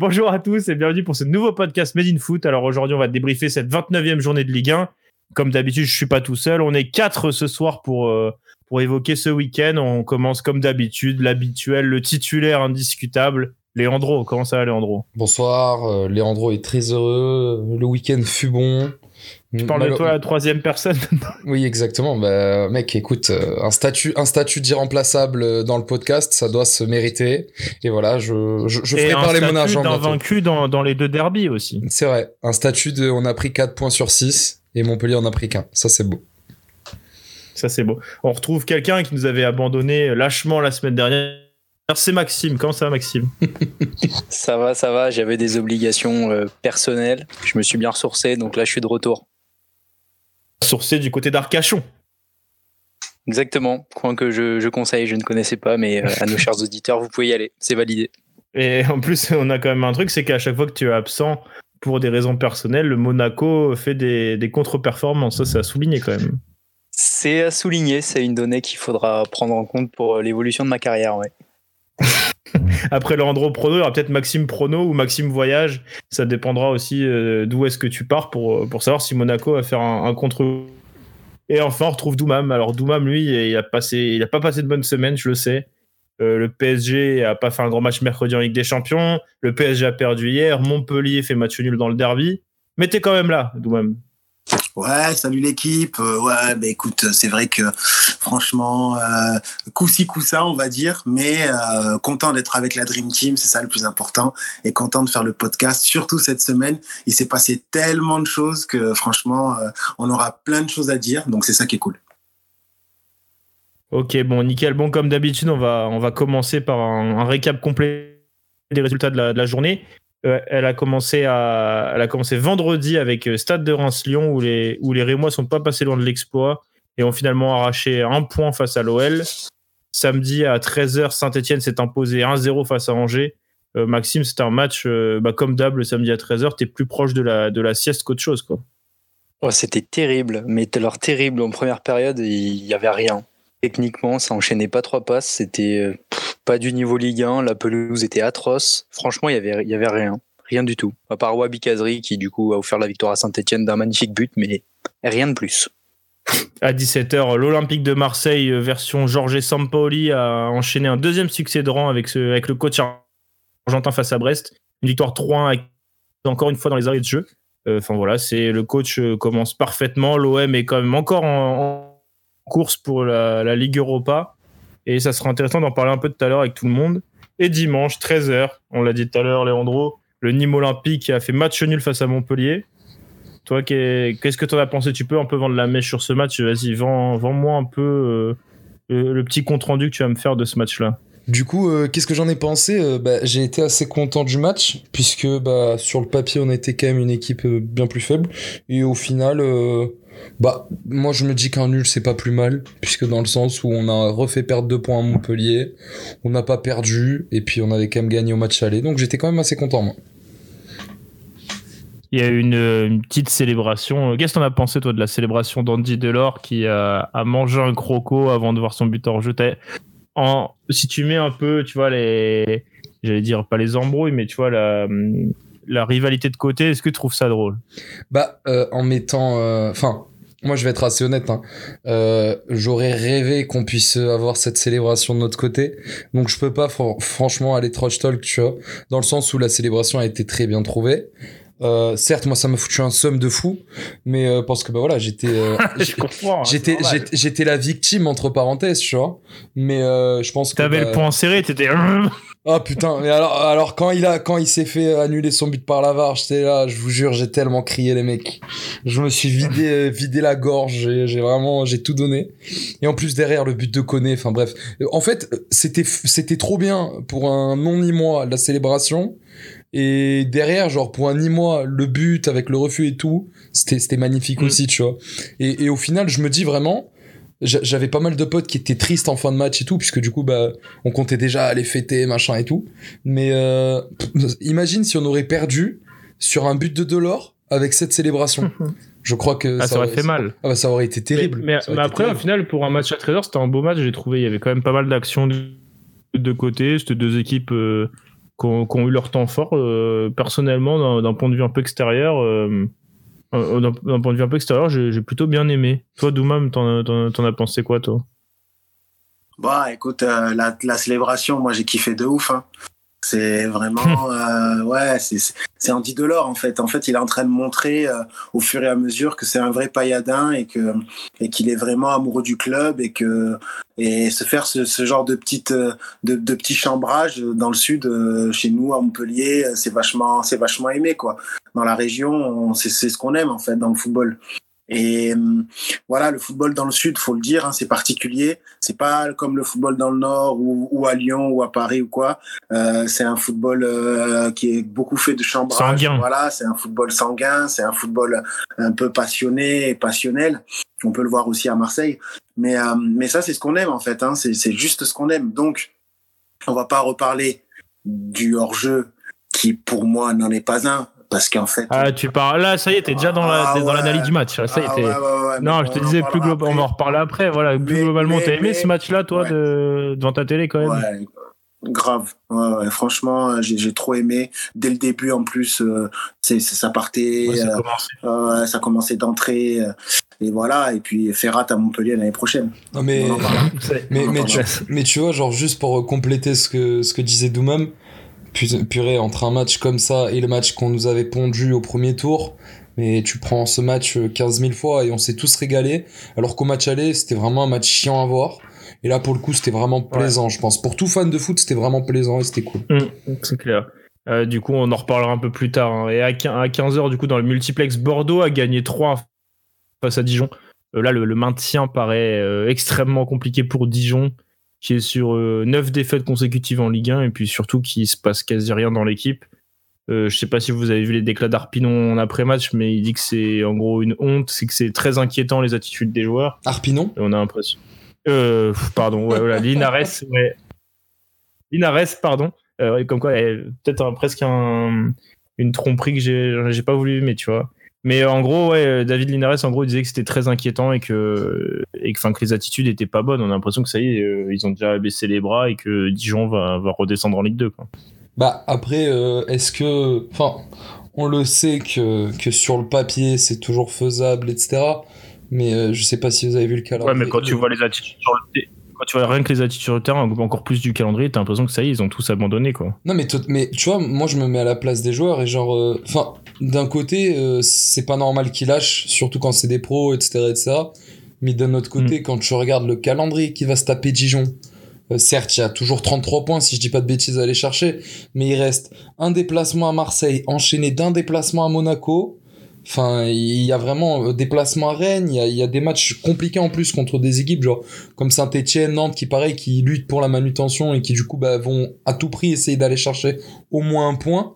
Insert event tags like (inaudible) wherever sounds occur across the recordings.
Bonjour à tous et bienvenue pour ce nouveau podcast Made in Foot. Alors aujourd'hui, on va débriefer cette 29e journée de Ligue 1. Comme d'habitude, je suis pas tout seul. On est quatre ce soir pour, euh, pour évoquer ce week-end. On commence comme d'habitude, l'habituel, le titulaire indiscutable. Léandro, comment ça va Léandro? Bonsoir, euh, Léandro est très heureux. Le week-end fut bon. Tu parles de toi à la troisième personne (laughs) Oui, exactement. Bah, mec, écoute, euh, un statut, un statut d'irremplaçable dans le podcast, ça doit se mériter. Et voilà, je, je, je ferai parler mon argent. d'un vaincu dans, dans les deux derbies aussi. C'est vrai. Un statut de, on a pris 4 points sur 6 et Montpellier en a pris qu'un. Ça, c'est beau. Ça, c'est beau. On retrouve quelqu'un qui nous avait abandonné lâchement la semaine dernière. C'est Maxime. Comment ça va, Maxime? Ça va, ça va. J'avais des obligations euh, personnelles. Je me suis bien ressourcé, donc là, je suis de retour. Sourcé du côté d'Arcachon. Exactement. Coin que je, je, conseille, je ne connaissais pas, mais euh, à nos (laughs) chers auditeurs, vous pouvez y aller. C'est validé. Et en plus, on a quand même un truc, c'est qu'à chaque fois que tu es absent pour des raisons personnelles, le Monaco fait des, des contre-performances. Ça, c'est à souligner quand même. C'est à souligner. C'est une donnée qu'il faudra prendre en compte pour euh, l'évolution de ma carrière, ouais. (laughs) (laughs) Après Leandro Prono, il y aura peut-être Maxime Prono ou Maxime Voyage. Ça dépendra aussi euh, d'où est-ce que tu pars pour, pour savoir si Monaco va faire un, contre. Et enfin, on retrouve Doumam. Alors Doumam, lui, il a passé, il pas passé de bonne semaine, je le sais. Euh, le PSG a pas fait un grand match mercredi en Ligue des Champions. Le PSG a perdu hier. Montpellier fait match nul dans le derby. Mais t'es quand même là, Doumam. Ouais, salut l'équipe. Euh, ouais, bah écoute, c'est vrai que franchement, euh, coup ci, coup ça, on va dire, mais euh, content d'être avec la Dream Team, c'est ça le plus important, et content de faire le podcast, surtout cette semaine. Il s'est passé tellement de choses que franchement, euh, on aura plein de choses à dire, donc c'est ça qui est cool. Ok, bon, nickel. Bon, comme d'habitude, on va, on va commencer par un, récap complet des résultats de la journée. Euh, elle a commencé vendredi avec euh, Stade de Reims-Lyon où les, où les Rémois sont pas passés loin de l'exploit et ont finalement arraché un point face à l'OL. Samedi à 13h, Saint-Etienne s'est imposé 1-0 face à Angers. Euh, Maxime, c'était un match bah, comme d'hab le samedi à 13h. Tu es plus proche de la, de la sieste qu'autre chose. Quoi. Oh, c'était terrible, mais alors terrible. En première période, il n'y avait rien. Techniquement, ça enchaînait pas trois passes. C'était pas du niveau Ligue 1. La pelouse était atroce. Franchement, il y avait, y avait rien. Rien du tout. À part Wabi Kazri qui, du coup, a offert la victoire à Saint-Etienne d'un magnifique but, mais rien de plus. À 17h, l'Olympique de Marseille, version Jorge Sampaoli, a enchaîné un deuxième succès de rang avec, le coach argentin face à Brest. Une victoire 3-1 encore une fois dans les arrêts de jeu. Enfin euh, voilà, c'est le coach euh, commence parfaitement. L'OM est quand même encore en, course pour la, Ligue Europa. Et ça sera intéressant d'en parler un peu tout à l'heure avec tout le monde. Et dimanche, 13h, on l'a dit tout à l'heure, Léandro, le Nîmes Olympique a fait match nul face à Montpellier. Toi, qu'est-ce que tu en as pensé? Tu peux un peu vendre la mèche sur ce match? Vas-y, vends, vends-moi un peu euh, le petit compte-rendu que tu vas me faire de ce match-là. Du coup, euh, qu'est-ce que j'en ai pensé? Euh, bah, J'ai été assez content du match, puisque bah, sur le papier, on était quand même une équipe euh, bien plus faible. Et au final, euh, bah, moi je me dis qu'un nul, c'est pas plus mal, puisque dans le sens où on a refait perdre deux points à Montpellier, on n'a pas perdu, et puis on avait quand même gagné au match aller. Donc j'étais quand même assez content, moi. Il y a eu une, petite célébration. Qu'est-ce que t'en as pensé, toi, de la célébration d'Andy Delors qui a, mangé un croco avant de voir son but en jeu? En, si tu mets un peu, tu vois, les, j'allais dire pas les embrouilles, mais tu vois, la, la rivalité de côté, est-ce que tu trouves ça drôle? Bah, euh, en mettant, enfin, euh, moi je vais être assez honnête, hein. euh, j'aurais rêvé qu'on puisse avoir cette célébration de notre côté, donc je peux pas fr franchement aller trash talk, tu vois, dans le sens où la célébration a été très bien trouvée. Euh, certes, moi, ça m'a foutu un somme de fou, mais euh, parce que bah voilà, j'étais, euh, (laughs) j'étais, j'étais la victime entre parenthèses, tu vois. Mais euh, je pense que t'avais bah... le point serré, t'étais. (laughs) Ah oh, putain, mais alors, alors quand il a, quand il s'est fait annuler son but par la j'étais là, je vous jure, j'ai tellement crié les mecs. Je me suis vidé, vidé la gorge, j'ai vraiment, j'ai tout donné. Et en plus derrière le but de Koné, enfin bref. En fait, c'était, c'était trop bien pour un non ni moi la célébration. Et derrière, genre, pour un Nîmois, le but avec le refus et tout, c'était magnifique mmh. aussi, tu vois. Et, et, au final, je me dis vraiment, j'avais pas mal de potes qui étaient tristes en fin de match et tout, puisque du coup, bah, on comptait déjà aller fêter, machin et tout. Mais euh, imagine si on aurait perdu sur un but de Delors avec cette célébration. Je crois que ah, ça, ça, aurait fait mal. Ah bah, ça aurait été terrible. Mais, mais, mais après, terrible. au final, pour un match à 13h, c'était un beau match, j'ai trouvé. Il y avait quand même pas mal d'actions de, de côté. C'était deux équipes. Euh qui ont, qui ont eu leur temps fort. Euh, personnellement, d'un- point de vue un peu extérieur, euh, d'un d'un point de vue un peu extérieur, j'ai plutôt bien aimé. Toi, Doumam, t'en as pensé quoi, toi? Bah, écoute, euh, la, la célébration, moi, j'ai kiffé de ouf. hein. C'est vraiment, euh, ouais, c'est- c'est c'est Andy Delors en fait. En fait, il est en train de montrer euh, au fur et à mesure que c'est un vrai pailladin et que et qu'il est vraiment amoureux du club et que et se faire ce, ce genre de petite euh, de, de petits chambrages dans le sud, euh, chez nous à Montpellier, euh, c'est vachement c'est vachement aimé quoi. Dans la région, on- c'est c'est ce qu'on aime en fait dans le football. Et hum, voilà, le football dans le sud, faut le dire, hein, c'est particulier. C'est pas comme le football dans le nord ou, ou à Lyon ou à Paris ou quoi. Euh, c'est un football euh, qui est beaucoup fait de chambrage. Sanguin. Voilà, c'est un football sanguin, c'est un football un peu passionné et passionnel. On peut le voir aussi à Marseille. Mais euh, mais ça, c'est ce qu'on aime en fait. Hein, c'est c'est juste ce qu'on aime. Donc, on va pas reparler du hors-jeu qui, pour moi, n'en est pas un. Parce qu'en fait. Ah, tu parles là, ça y est, t'es déjà dans la- Ah, dans ouais. l'analyse du match. Ça y est, Ah, t'es- ouais, ouais, ouais, mais Non, je te disais plus globalement, on va en après. reparler après. Voilà, plus Mais- globalement, t'as aimé mais- ce match-là, toi, Ouais. de... devant ta télé quand même? Ouais, grave. Ouais, ouais, franchement, euh, j'ai trop aimé. Dès le début, en plus, euh, c'est ça partait, Ouais, ça a euh, commencé. euh, ça commençait d'entrée. euh, et voilà. Et puis Ferrat à Montpellier l'année prochaine. Non, mais, mais, tu, parlera. mais tu vois, genre, juste pour compléter ce que, ce que disait Doumam, purée, entre un match comme ça et le match qu'on nous avait pondu au premier tour, mais tu prends ce match euh, 15 000 fois et on s'est tous régalés, alors qu'au match aller, c'était vraiment un match chiant à voir. Et là, pour le coup, c'était vraiment plaisant, je pense. Pour tout fan de foot, c'était vraiment plaisant et c'était cool. Hum, c'est clair. Euh, du coup, on en reparlera un peu plus tard. hein. Et à 15h, du coup, dans le multiplex, Bordeaux a gagné 3 face à Dijon. Euh, là, le, le maintien paraît euh, extrêmement compliqué pour Dijon, qui est sur 9 défaites consécutives en Ligue 1, et puis surtout qu'il se passe quasi rien dans l'équipe. Euh, je sais pas si vous avez vu les déclats d'Arpinon en après-match, mais il dit que c'est en gros une honte, c'est que c'est très inquiétant les attitudes des joueurs. Arpinon? Et on a l'impression. Euh, pardon, ouais, voilà, Linares, (laughs) ouais. Linares, pardon. Euh, comme quoi, peut-être un- presque un- une tromperie que j'ai pas voulu, mais tu vois. Mais euh, en gros, ouais, euh, David Linares, en gros, il disait que c'était très inquiétant et que, et que, enfin, que les attitudes étaient pas bonnes. On a l'impression que ça y est, euh, ils ont déjà baissé les bras et que Dijon va, va redescendre en Ligue 2. Quoi. Bah après, euh, est-ce que, enfin, on le sait que, que sur le papier c'est toujours faisable, etc. Mais euh, je sais pas si vous avez vu le Ouais, calendrier. mais quand tu vois les attitudes sur le quand tu vois rien que les attitudes sur le terrain, encore plus du calendrier, t'as l'impression que ça y est, ils ont tous abandonné, quoi. Non mais, mais tu vois, moi je me mets à la place des joueurs et genre, euh, enfin, d'un côté, euh, c'est pas normal qu'ils lâchent, surtout quand c'est des pros, etc., etc. Mais d'un autre côté, quand tu regardes le calendrier qui va se taper Dijon, euh, certes, il y a toujours 33 points si je dis pas de bêtises à aller chercher, mais il reste un déplacement à Marseille, enchaîné d'un déplacement à Monaco. Enfin, il y a vraiment euh, déplacement à Rennes, il y a, des matchs compliqués en plus contre des équipes genre comme Saint-Etienne, Nantes qui pareil, qui luttent pour la manutention et qui du coup bah, vont à tout prix essayer d'aller chercher au moins un point.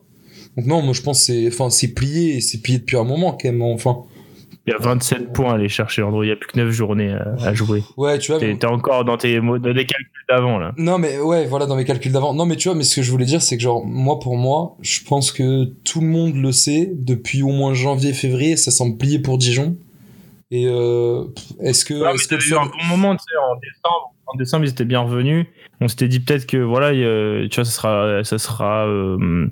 Donc non, moi je pense que c'est c'est plié c'est plié depuis un moment quand même. Enfin, Il y a 27 points à aller chercher, Andrew. Il y a plus que 9 journées à, à jouer. ouais, tu vois. T'es t'es encore dans tes dans des calculs d'avant, là. Non mais ouais, voilà dans mes calculs d'avant. Non mais tu vois, mais ce que je voulais dire c'est que genre moi pour moi, je pense que tout le monde le sait depuis au moins janvier février, ça semble plié pour Dijon. Et euh, est-ce que Ouais, que eu seul- un bon moment, tu sais, en décembre. En décembre, ils étaient bien revenus. On s'était dit peut-être que, voilà, euh, tu vois, ça sera, ça sera euh,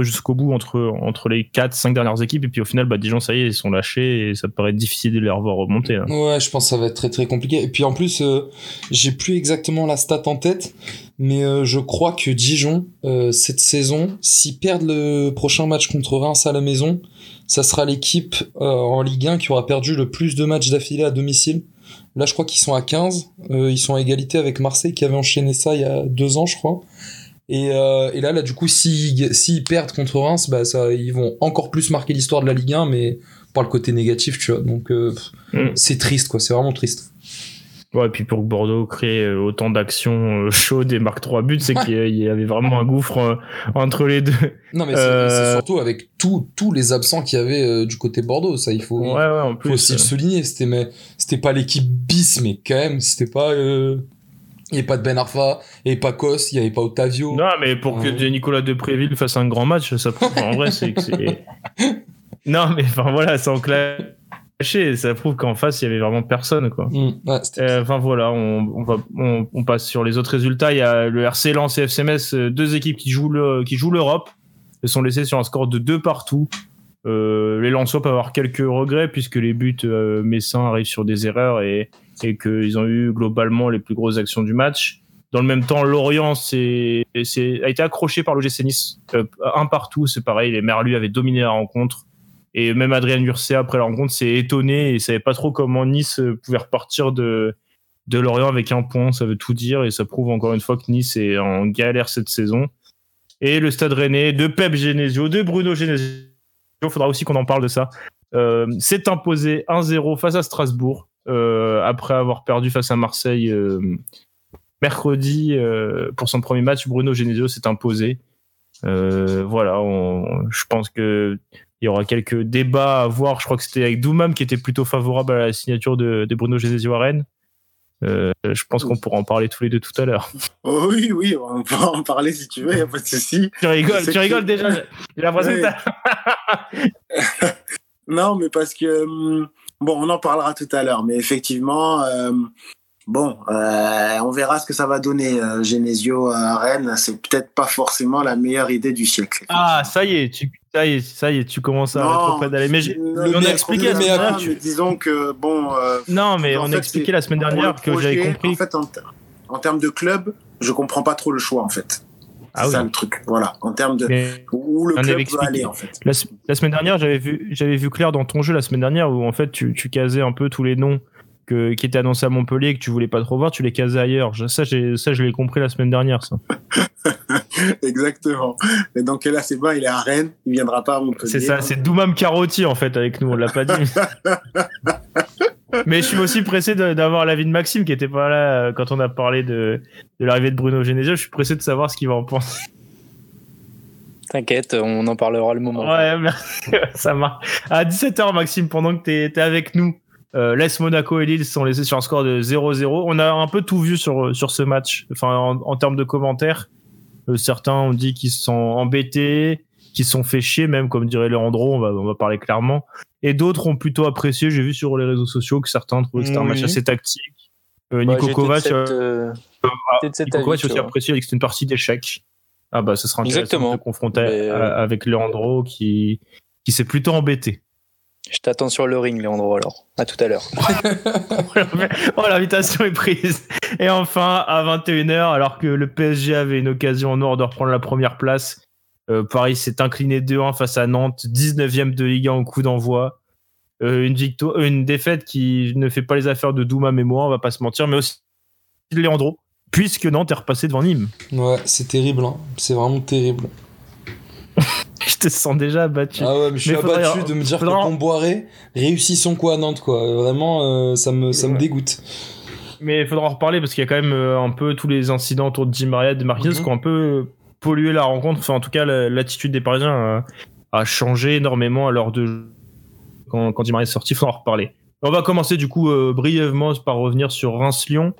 jusqu'au bout entre, entre les 4, 5 dernières équipes. Et puis au final, bah, Dijon, ça y est, ils sont lâchés et ça paraît difficile de les revoir remonter. là. Ouais, je pense que ça va être très très compliqué. Et puis en plus, euh, j'ai plus exactement la stat en tête, mais euh, je crois que Dijon, euh, cette saison, s'ils perdent le prochain match contre Reims à la maison, ça sera l'équipe en Ligue 1 qui aura perdu le plus de matchs d'affilée à domicile. Là, je crois qu'ils sont à 15. Euh, ils sont à égalité avec Marseille qui avait enchaîné ça il y a deux ans, je crois. Et, euh, et là, là, du coup, s'ils s'ils perdent contre Reims, bah, ça, ils vont encore plus marquer l'histoire de la Ligue 1, mais par le côté négatif, tu vois. Donc, euh, Mm. c'est triste, quoi. C'est vraiment triste. Ouais, et puis pour que Bordeaux crée euh, autant d'actions chaudes et marque 3 buts, c'est qu'il y avait vraiment un gouffre entre les deux. Non, mais c'est Euh, c'est surtout avec tous tous les absents qu'il y avait du côté Bordeaux. Ça, il faut, Ouais, ouais, en faut aussi le souligner. C'était pas l'équipe bis, mais quand même, c'était pas. Il n'y avait pas de Ben Arfa, il n'y avait pas Kos, il n'y avait pas Otavio. Non, mais pour que. Nicolas Depréville fasse un grand match, ça prouve en vrai, c'est que c'est. (laughs) Non, mais enfin voilà, sans clair. Ça prouve qu'en face, il y avait vraiment personne, quoi. Mm, ouais, Euh, Enfin voilà, on, on va, on, on passe sur les autres résultats. Il y a le RC Lens et FCMS, euh, deux équipes qui jouent le, qui jouent l'Europe. Elles sont laissées sur un score de deux partout. Euh, les Lensois peuvent avoir quelques regrets puisque les buts messins arrivent sur des erreurs et, et qu'ils ont eu globalement les plus grosses actions du match. Dans le même temps, Lorient a été accroché par l'OGC Nice. Euh, un partout, c'est pareil. Les Merlus avaient dominé la rencontre. Et même Adrien Urcé, après la rencontre, s'est étonné et savait pas trop comment Nice pouvait repartir de, Lorient avec un point. Ça veut tout dire et ça prouve encore une fois que Nice est en galère cette saison. Et le Stade Rennais de Pep Genesio, de Bruno Genesio, il faudra aussi qu'on en parle de ça, euh, s'est imposé 1-0 face à Strasbourg après avoir perdu face à Marseille euh, mercredi euh, pour son premier match. Bruno Genesio s'est imposé. Euh, voilà, on- je pense que il y aura quelques débats à voir. Je crois que c'était avec Doumam qui était plutôt favorable à la signature de, de Bruno Genesio à Rennes. Euh, je pense qu'on pourra en parler tous les deux tout à l'heure. (laughs) Oh oui, oui, on peut en parler si tu veux, il n'y a pas de souci. Tu rigoles, tu rigoles que- déjà. J'ai l'impression que Ouais. t'as- (laughs) (laughs) Non, mais parce que, hum, bon, on en parlera tout à l'heure, mais effectivement, euh, bon, euh, on verra ce que ça va donner. Euh, Genesio à Rennes, c'est peut-être pas forcément la meilleure idée du siècle. Ah, ça y est, tu, ça y est, ça y est, tu commences à être près d'aller. Mais non, on a expliqué la semaine dernière. disons que, bon, euh, Non, mais on a expliqué la semaine dernière que j'avais compris. En fait, en, ter- en termes de club, je comprends pas trop le choix, en fait. C'est Ah oui. ça le truc. Voilà. En termes de Mais où le club veut aller, en fait. la, se- la semaine dernière, j'avais vu, j'avais vu clair dans ton jeu la semaine dernière où en fait tu, tu casais un peu tous les noms que, qui étaient annoncés à Montpellier et que tu voulais pas trop voir, tu les casais ailleurs. Ça, j'ai, ça, je l'ai compris la semaine dernière. Ça. (laughs) Exactement. Et donc là, c'est bon, il est à Rennes, il viendra pas à Montpellier. C'est ça, c'est Doumam Carotti en fait avec nous, on l'a pas dit. (laughs) Mais je suis aussi pressé d'avoir l'avis de Maxime qui était pas là euh, quand on a parlé de, de l'arrivée de Bruno Genesio. Je suis pressé de savoir ce qu'il va en penser. T'inquiète, on en parlera le moment. Ouais, (laughs) merci. ça marche. À 17h, Maxime, pendant que t'es es avec nous, euh, l'Est Monaco et Lille sont laissés sur un score de 0-0. On a un peu tout vu sur, sur ce match, enfin, en, en termes de commentaires. Euh, certains ont dit qu'ils se sont embêtés, qu'ils se sont fait chier, même, comme dirait Leandro, on va, on va parler clairement. Et d'autres ont plutôt apprécié. J'ai vu sur les réseaux sociaux que certains trouvaient que c'était un match assez tactique. Euh, Bah, Nico Kovac, cette, euh, euh, de cet Nico Kovac tu aussi apprécié, que c'était une partie d'échecs. Ah bah, ce sera intéressant Exactement. de te confronter Mais, euh, avec Leandro qui, qui s'est plutôt embêté. Je t'attends sur le ring, Léandro, alors. À tout à l'heure. (laughs) oh, l'invitation est prise. Et enfin, à 21h, alors que le PSG avait une occasion en or de reprendre la première place, euh, Paris s'est incliné 2-1 face à Nantes, 19e de Ligue 1 au coup d'envoi. Euh, une, victoire, une défaite qui ne fait pas les affaires de Douma mais moi, on va pas se mentir, mais aussi de Leandro, puisque Nantes est repassé devant Nîmes. Ouais, c'est terrible, hein. c'est vraiment terrible. (laughs) Je te sens déjà abattu. Ah ouais, mais je suis Mais faudrait- abattu de me dire faudra- que Comboiré réussit son coup à Nantes, quoi. Vraiment, euh, ça, me, ça me Ouais. dégoûte. Mais il faudra en reparler parce qu'il y a quand même euh, un peu tous les incidents autour de Di Maria de Marquinhos Mhm. qui ont un peu pollué la rencontre. Enfin, en tout cas, la- l'attitude des Parisiens a, a changé énormément à l'heure de quand, quand Di Maria est sorti. Il faudra en reparler. On va commencer du coup euh, brièvement par revenir sur Reims-Lyon.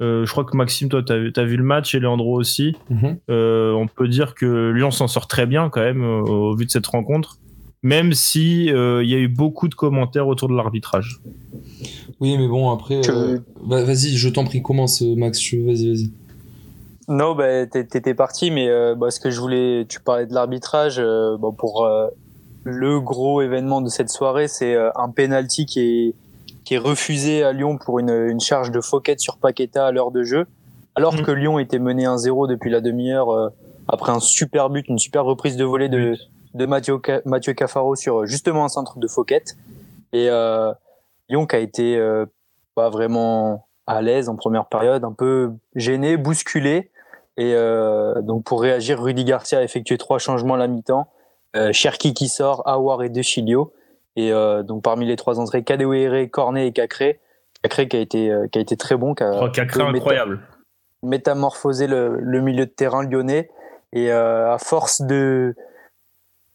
Euh, je crois que Maxime, toi, tu as, vu le match et Leandro aussi. Mhm. Euh, on peut dire que Lyon s'en sort très bien quand même euh, au vu de cette rencontre, même si euh, il y a eu beaucoup de commentaires autour de l'arbitrage. Oui, mais bon, après. Que- euh, bah, vas-y, je t'en prie, commence, euh, Max. je- Vas-y, vas-y. Non, bah, t'é- t'étais parti, mais euh, bah, ce que je voulais, tu parlais de l'arbitrage. euh, bon, pour euh, le gros événement de cette soirée, c'est euh, un penalty qui est qui est refusé à Lyon pour une, une charge de Fouquet sur Paqueta à l'heure de jeu, alors Mhm. que Lyon était mené 1-0 depuis la demi-heure après un super but, une super reprise de volée de de Mathieu, Mathieu Cafaro sur justement un centre de Fouquet. Et euh, Lyon qui a été euh, pas vraiment à l'aise en première période, un peu gêné, bousculé. Et euh, donc pour réagir, Rudy Garcia a effectué trois changements à la mi-temps. Euh, Cherki qui sort, Awar et De Chilio. Et euh, donc parmi les trois entrées, Kadewere, Cornet et Cacré. Cacré qui a été qui a été très bon, qui a Oh, Cacré incroyable. métamorphosé le, le milieu de terrain lyonnais. Et à force de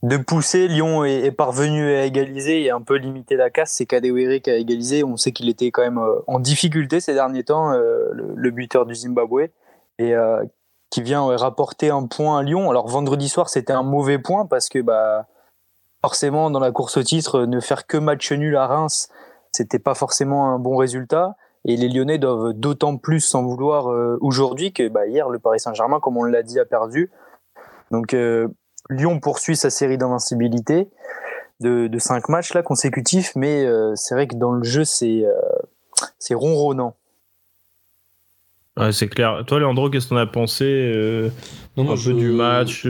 de pousser, Lyon est, est parvenu à égaliser et un peu limiter la casse. C'est Kadewere qui a égalisé. On sait qu'il était quand même en difficulté ces derniers temps, le, le buteur du Zimbabwe, et qui vient ouais, rapporter un point à Lyon. Alors vendredi soir, c'était un mauvais point parce que bah forcément dans la course au titre, ne faire que match nul à Reims, c'était pas forcément un bon résultat. Et les Lyonnais doivent d'autant plus s'en vouloir euh, aujourd'hui que bah, hier, le Paris Saint-Germain, comme on l'a dit, a perdu. Donc euh, Lyon poursuit sa série d'invincibilité de, de cinq matchs là consécutifs, mais euh, c'est vrai que dans le jeu, c'est c'est ronronnant. Ouais, c'est clair. Toi, Leandro, qu'est-ce que t'en as pensé non, un peu du match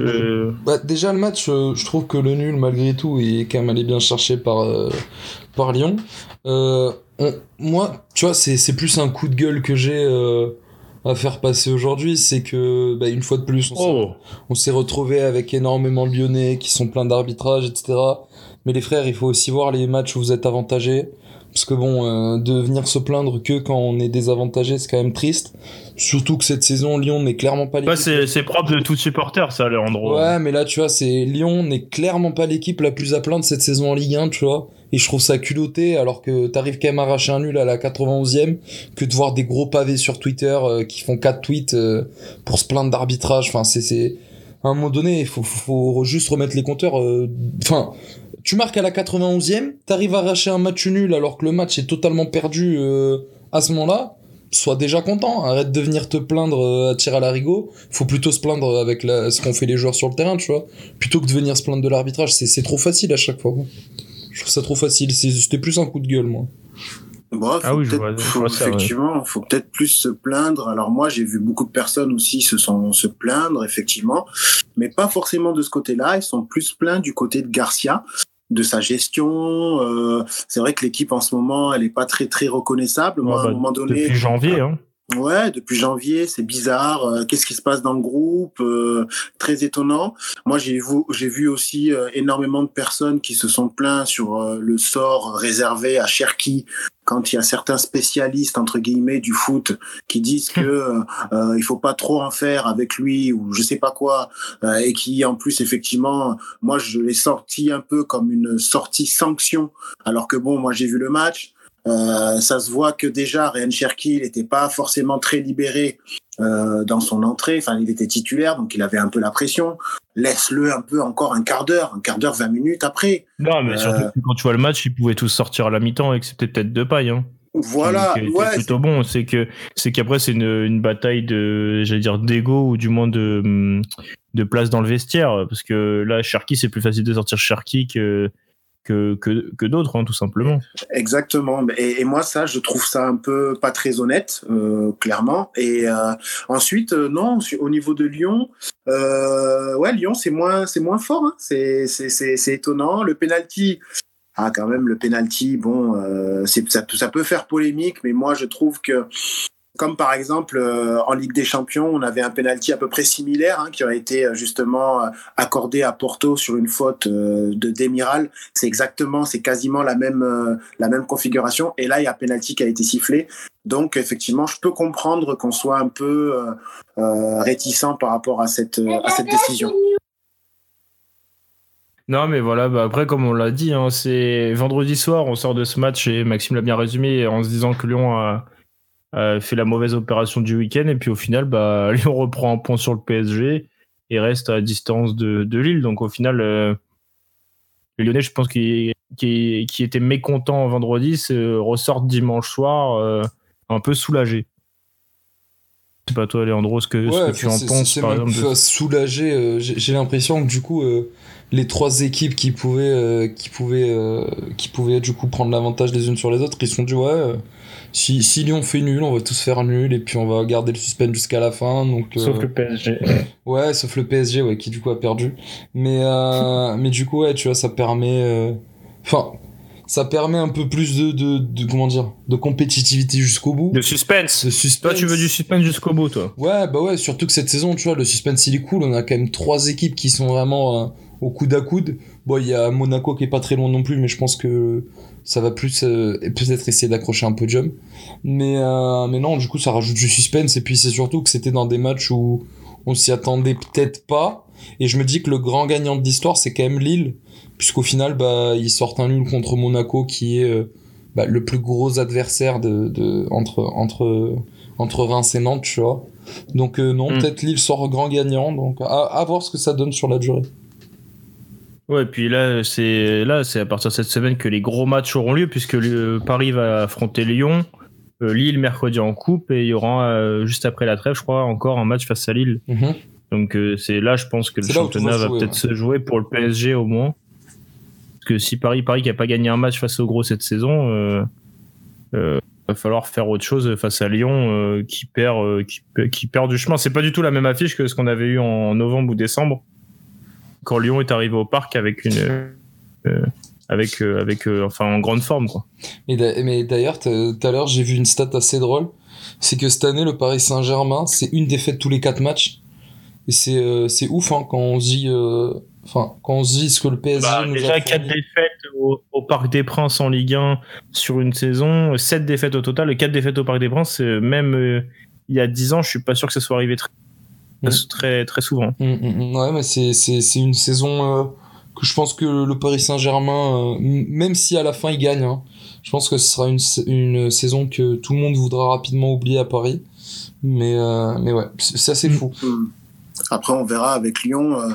bah, Déjà, le match, je trouve que le nul, malgré tout, est quand même allé bien cherché par, par Lyon. Euh, moi, tu vois, c'est plus un coup de gueule que j'ai euh, à faire passer aujourd'hui. C'est que, bah, une fois de plus, on s'est oh. retrouvé avec énormément de Lyonnais qui sont pleins d'arbitrage, etc. Mais les frères, il faut aussi voir les matchs où vous êtes avantagés. Parce que bon, euh, de venir se plaindre que quand on est désavantagé, c'est quand même triste. Surtout que cette saison, Lyon n'est clairement pas l'équipe. Ouais, c'est propre de tout supporter, ça, Leandro. Ouais, mais là, tu vois, c'est Lyon n'est clairement pas l'équipe la plus à plaindre cette saison en Ligue 1, tu vois. Et je trouve ça culotté, alors que t'arrives quand même à arracher un nul à la 91e, que de voir des gros pavés sur Twitter euh, qui font 4 tweets euh, pour se plaindre d'arbitrage. Enfin, c'est, à un moment donné, il faut, faut, juste remettre les compteurs. Euh, enfin, tu marques à la 91e, t'arrives à arracher un match nul alors que le match est totalement perdu à ce moment-là sois déjà content. Arrête de venir te plaindre à tirer à l'arigot. Faut plutôt se plaindre avec la, ce qu'ont fait les joueurs sur le terrain, tu vois. Plutôt que de venir se plaindre de l'arbitrage. C'est trop facile à chaque fois. Je trouve ça trop facile. C'était plus un coup de gueule, moi. Bon, ah oui, je vois, effectivement, il faut peut-être plus se plaindre. Alors moi, j'ai vu beaucoup de personnes aussi se sont se plaindre, effectivement, mais pas forcément de ce côté-là. Ils sont plus plaints du côté de Garcia, de sa gestion. Euh, c'est vrai que l'équipe en ce moment, elle est pas très très reconnaissable. Moi, à un bah, moment donné, depuis janvier, hein. Ouais, depuis janvier, c'est bizarre. Euh, qu'est-ce qui se passe dans le groupe euh, Très étonnant. Moi, j'ai vu, j'ai vu aussi euh, énormément de personnes qui se sont plaints sur le sort réservé à Cherki quand il y a certains spécialistes entre guillemets du foot qui disent que euh, il faut pas trop en faire avec lui ou je sais pas quoi et qui en plus effectivement moi je l'ai sorti un peu comme une sortie sanction alors que bon moi j'ai vu le match. Euh, ça se voit que déjà Ryan Cherky n'était pas forcément très libéré euh, dans son entrée. Enfin, il était titulaire, donc il avait un peu la pression. Laisse-le un peu encore un quart d'heure, un quart d'heure, 20 minutes après. Non, mais surtout euh, quand tu vois le match, ils pouvaient tous sortir à la mi-temps, excepté peut-être de paille. Hein. Voilà, ouais, plutôt bon. C'est que c'est qu'après c'est une, une, bataille de, j'allais dire d'ego ou du moins de de place dans le vestiaire, parce que là Cherky c'est plus facile de sortir Cherky que que, que, que d'autres, hein, tout simplement. Exactement. Et, moi, ça, je trouve ça un peu pas très honnête, euh, clairement. Et euh, ensuite, euh, non, au niveau de Lyon, ouais, Lyon, c'est moins, moins fort. Hein. C'est, étonnant. Le penalty. Ah, quand même, le penalty, bon, ça peut faire polémique, mais moi, je trouve que comme par exemple euh, en Ligue des Champions, on avait un penalty à peu près similaire hein, qui aurait été euh, justement euh, accordé à Porto sur une faute de Demiral. C'est exactement, c'est quasiment la même configuration. Et là, il y a un penalty qui a été sifflé. Donc effectivement, je peux comprendre qu'on soit un peu réticent par rapport à cette à cette décision. Non, mais voilà, bah après, comme on l'a dit, hein, c'est vendredi soir, on sort de ce match et Maxime l'a bien résumé en se disant que Lyon a, euh, fait la mauvaise opération du week-end et puis au final, bah, (laughs) Lyon reprend un point sur le PSG et reste à distance de, de Lille. Donc au final, euh, les Lyonnais, je pense, qui, qui, qui étaient mécontents vendredi, se ressortent dimanche soir euh, un peu soulagés. C'est pas toi, Léandro, ce que, ce que tu en penses, par exemple. Soulagé, j'ai l'impression que du coup, les trois équipes qui pouvaient, qui pouvaient, qui pouvaient du coup prendre l'avantage les unes sur les autres, ils sont dit ouais si, si Lyon fait nul, on va tous faire nul et puis on va garder le suspense jusqu'à la fin. Donc, euh, sauf le PSG. (coughs) Ouais, sauf le PSG, ouais, qui du coup a perdu. Mais, euh, (laughs) mais du coup, ouais, tu vois, ça permet. Euh, enfin, ça permet un peu plus de, de, de, comment dire de compétitivité jusqu'au bout de suspense. de suspense toi tu veux du suspense jusqu'au bout toi ouais bah ouais surtout que cette saison tu vois le suspense il est cool on a quand même trois équipes qui sont vraiment au coude à coude bon il y a Monaco qui est pas très loin non plus mais je pense que ça va plus euh, peut-être essayer d'accrocher un podium. Mais euh, mais non du coup ça rajoute du suspense. Et puis c'est surtout que c'était dans des matchs où on s'y attendait peut-être pas. Et je me dis que le grand gagnant de l'histoire c'est quand même Lille. Puisqu'au final bah ils sortent un nul contre Monaco qui est euh, bah, le plus gros adversaire de, de entre entre entre Reims et Nantes tu vois. Donc non mm. peut-être Lille sort grand gagnant. Donc à, à voir ce que ça donne sur la durée Ouais, puis là, c'est là, c'est à partir de cette semaine que les gros matchs auront lieu, puisque le, Paris va affronter Lyon, euh, Lille mercredi en coupe, et il y aura euh, juste après la trêve, je crois, encore un match face à Lille. Mhm. Donc euh, c'est là, je pense que le championnat va peut-être se jouer pour le PSG au moins. Parce que si Paris, Paris qui a pas gagné un match face au gros cette saison, va falloir faire autre chose face à Lyon qui perd, qui, qui perd du chemin. C'est pas du tout la même affiche que ce qu'on avait eu en novembre ou décembre quand Lyon est arrivé au parc avec une, euh, avec, euh, avec, euh, enfin en grande forme quoi. Mais d'a- mais d'ailleurs, tout à l'heure, j'ai vu une stat assez drôle. C'est que cette année, le Paris Saint-Germain, c'est une défaite tous les quatre matchs. Et c'est c'est ouf hein, quand on se dit, enfin, quand on se dit ce que le PSG Bah, nous déjà a 4 fourni. défaites au, au Parc des Princes en Ligue 1 sur une saison, 7 défaites au total, et 4 défaites au Parc des Princes, même euh, il y a 10 ans, je suis pas sûr que ça soit arrivé très, Mhm. très, très souvent. Mm, mm, mm. Ouais, mais c'est c'est c'est une saison euh, que je pense que le Paris Saint-Germain, euh, même si à la fin il gagne, hein, je pense que ce sera une, une saison que tout le monde voudra rapidement oublier à Paris. Mais euh, mais ouais, c'est c'est assez fou. Après, on verra avec Lyon euh,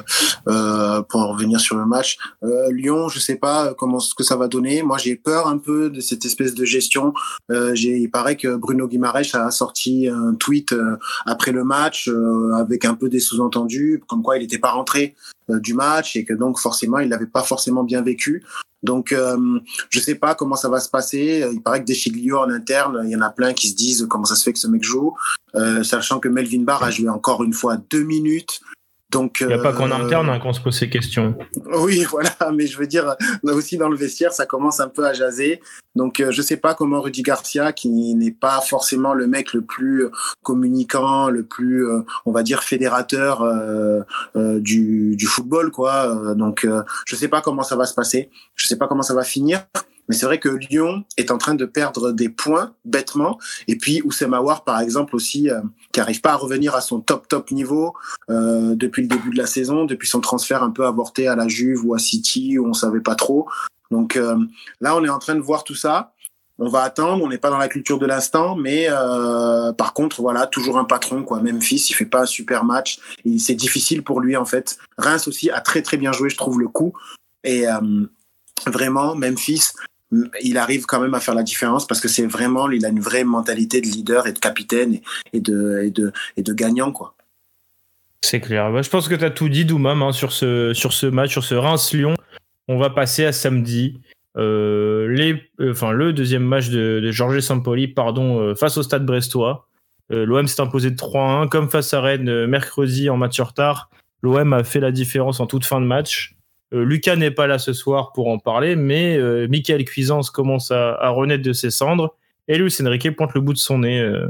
euh, pour en revenir sur le match. Euh, Lyon, je sais pas comment ce que ça va donner. Moi, j'ai peur un peu de cette espèce de gestion. Euh, il paraît que Bruno Guimaraes a sorti un tweet euh, après le match euh, avec un peu des sous-entendus, comme quoi il n'était pas rentré euh, du match et que donc forcément il l'avait pas forcément bien vécu. Donc, euh, je sais pas comment ça va se passer. Il paraît que des Chiglio en interne, il y en a plein qui se disent comment ça se fait que ce mec joue, euh, sachant que Melvin Barr a joué encore une fois deux minutes. Donc, Il n'y a pas qu'en euh, interne hein, qu'on se pose ces questions. oui, (laughs) voilà, mais je veux dire, là aussi dans le vestiaire, ça commence un peu à jaser. Donc, euh, je sais pas comment Rudy Garcia, qui n'est pas forcément le mec le plus euh, communicant, le plus, euh, on va dire, fédérateur euh, euh, du, du football, quoi. Euh, donc, euh, je sais pas comment ça va se passer. Je sais pas comment ça va finir. Mais c'est vrai que Lyon est en train de perdre des points bêtement. Et puis Oussem Aouar, par exemple, aussi, euh, qui arrive pas à revenir à son top top niveau euh, depuis le début de la saison, depuis son transfert un peu avorté à la Juve ou à City où on savait pas trop. Donc euh, là, on est en train de voir tout ça. On va attendre. On n'est pas dans la culture de l'instant, mais euh, par contre, voilà, toujours un patron quoi. Memphis, il fait pas un super match. C'est difficile pour lui en fait. Reims aussi a très très bien joué, je trouve le coup. Et euh, vraiment, Memphis, il arrive quand même à faire la différence parce que c'est vraiment, il a une vraie mentalité de leader et de capitaine et, de, gagnant, quoi. C'est clair. Bah, je pense que tu as tout dit, Doumam, hein, sur, ce, match, sur ce Reims-Lyon. On va passer à samedi. Euh, euh, le deuxième match de, Georges Sampoli pardon, euh, face au stade brestois. L'OM s'est imposé de 3-1, comme face à Rennes mercredi en match retard. L'OM a fait la différence en toute fin de match. Euh, Lucas n'est pas là ce soir pour en parler, mais euh, Michael Cuisance commence à, à renaître de ses cendres. Et Luis Enrique pointe le bout de son nez. euh.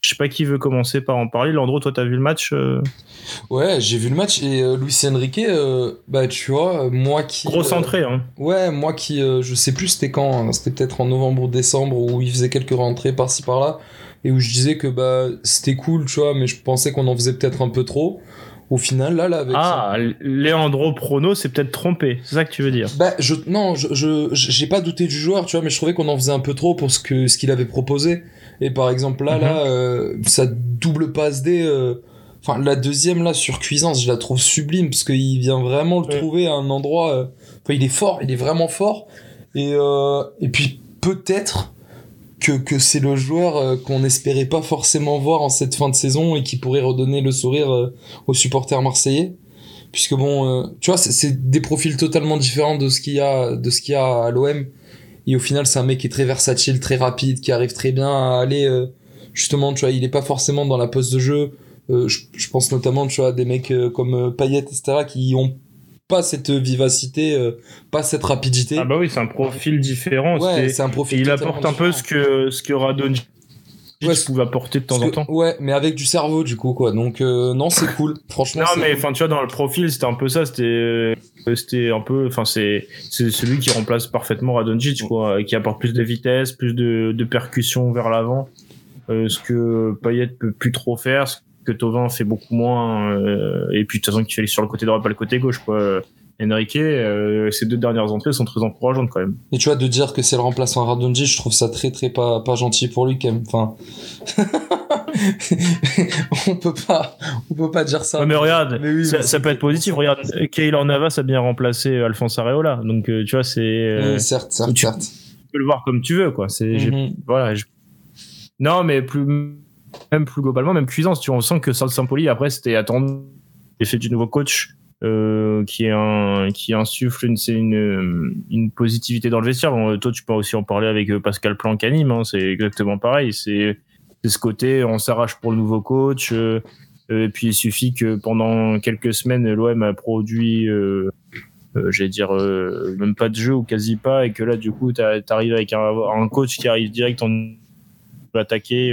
je sais pas qui veut commencer par en parler. Landro, toi, t'as vu le match euh? Ouais, j'ai vu le match et Luis Enrique, bah tu vois, moi qui. Gros centré, hein. Ouais, moi qui, je sais plus c'était quand, hein, c'était peut-être en novembre ou décembre où il faisait quelques rentrées par-ci par-là et où je disais que bah c'était cool, tu vois, mais je pensais qu'on en faisait peut-être un peu trop. Au final, là, là, avec ça- Ah, Leandro Prono s'est peut-être trompé. C'est ça que tu veux dire Bah, je, non, je, je, j'ai pas douté du joueur, tu vois, mais je trouvais qu'on en faisait un peu trop pour ce que, ce qu'il avait proposé. Et par exemple, là, Mhm. là, euh, sa double passe D, euh, enfin, la deuxième, là, sur Cuisance, je la trouve sublime, parce qu'il vient vraiment le Ouais. trouver à un endroit, euh, enfin, il est fort, il est vraiment fort. Et, euh, et puis, peut-être que, c'est le joueur euh, qu'on n'espérait pas forcément voir en cette fin de saison et qui pourrait redonner le sourire euh, aux supporters marseillais. Puisque bon euh, tu vois c'est- des profils totalement différents de ce qu'il y a de ce qu'il y a à l'OM et au final c'est un mec qui est très versatile très rapide qui arrive très bien à aller justement tu vois il est pas forcément dans la pose de jeu. Je, pense notamment tu vois des mecs comme Payet etc qui ont pas cette vivacité euh, pas cette rapidité Ah bah oui, c'est un profil différent. ouais c'est un Et profil il totalement apporte un peu différent. ce que, ce que Radonjic Ouais, pouvait apporter de temps en temps. ouais mais avec du cerveau du coup quoi donc euh, non c'est cool (laughs) franchement Non, c'est mais cool. enfin, tu vois, dans le profil, c'était un peu ça. C'était, euh, c'était un peu, enfin, c'est, c'est celui qui remplace parfaitement Radonjic, quoi, qui apporte plus de vitesse, plus de, de percussion vers l'avant. Euh, ce que Payet peut plus trop faire, ce que Tovin fait beaucoup moins. euh, et puis, de toute façon, qu'il fait sur le côté droit, pas le côté gauche, quoi. Enrique, euh, ces deux dernières entrées sont très encourageantes quand même. Et tu vois, de dire que c'est le remplaçant à Radonjic, je trouve ça très très pas, pas gentil pour lui quand même. Enfin, (laughs) on peut pas, on peut pas dire ça. Ouais, mais regarde, Mais oui, ça, mais ça peut être positif. Regarde, Keylor Navas a bien remplacé Alphonse Areola. Donc, euh, tu vois, c'est. euh, Oui, certes, certes, tu- certes. tu peux le voir comme tu veux, quoi. C'est, Mhm. voilà. je- Non, mais plus, même plus globalement, même cuisance, tu on sent que Sampoli, après, c'était attendu l'effet du nouveau coach, euh, qui un, qui insuffle une, une, une positivité dans le vestiaire. Bon, toi, tu peux aussi en parler avec euh, Pascal Planck à Nîmes, hein, c'est exactement pareil. C'est, ce côté, on s'arrache pour le nouveau coach, euh, euh, et puis il suffit que pendant quelques semaines, l'OM a produit, j'allais dire même pas de jeu ou quasi pas et que là du coup t'as- t'arrives avec un, un coach qui arrive direct en attaquer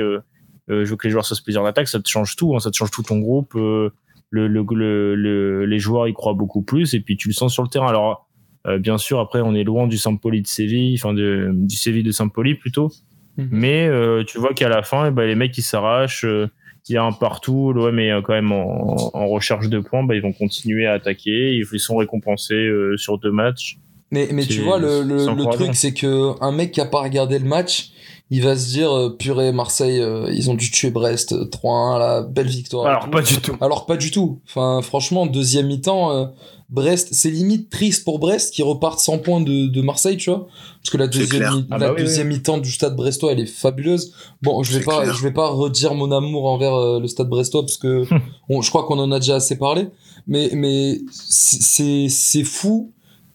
je veux que les joueurs se plaisir d'attaque ça te change tout hein, ça te change tout ton groupe euh, le, le, le, le- les joueurs y croient beaucoup plus et puis tu le sens sur le terrain alors euh, bien sûr après on est loin du Sampoli de Séville enfin de, du Séville de Sampoli plutôt Mhm. mais euh, tu vois qu'à la fin eh ben, les mecs ils s'arrachent euh, il y a un partout, l'OM est euh, quand même en, en recherche de points, bah, ils vont continuer à attaquer, ils sont récompensés euh, sur deux matchs. Mais, mais tu vois, le, truc, c'est que un mec qui a pas regardé le match, il va se dire, euh, purée, Marseille, euh, ils ont dû tuer Brest, euh, 3-1, la belle victoire. Alors pas du tout. Alors pas du tout. Enfin, franchement, deuxième mi-temps, euh, Brest, c'est limite triste pour Brest qui repartent 100 points de, de Marseille, tu vois. Parce que la deuxième, Ah la bah oui, deuxième mi-temps du stade brestois, elle est fabuleuse. Bon, je vais pas, clair. je vais pas redire mon amour envers euh, le stade brestois parce que (laughs) on- je crois qu'on en a déjà assez parlé. Mais, mais c'est- c'est, c'est fou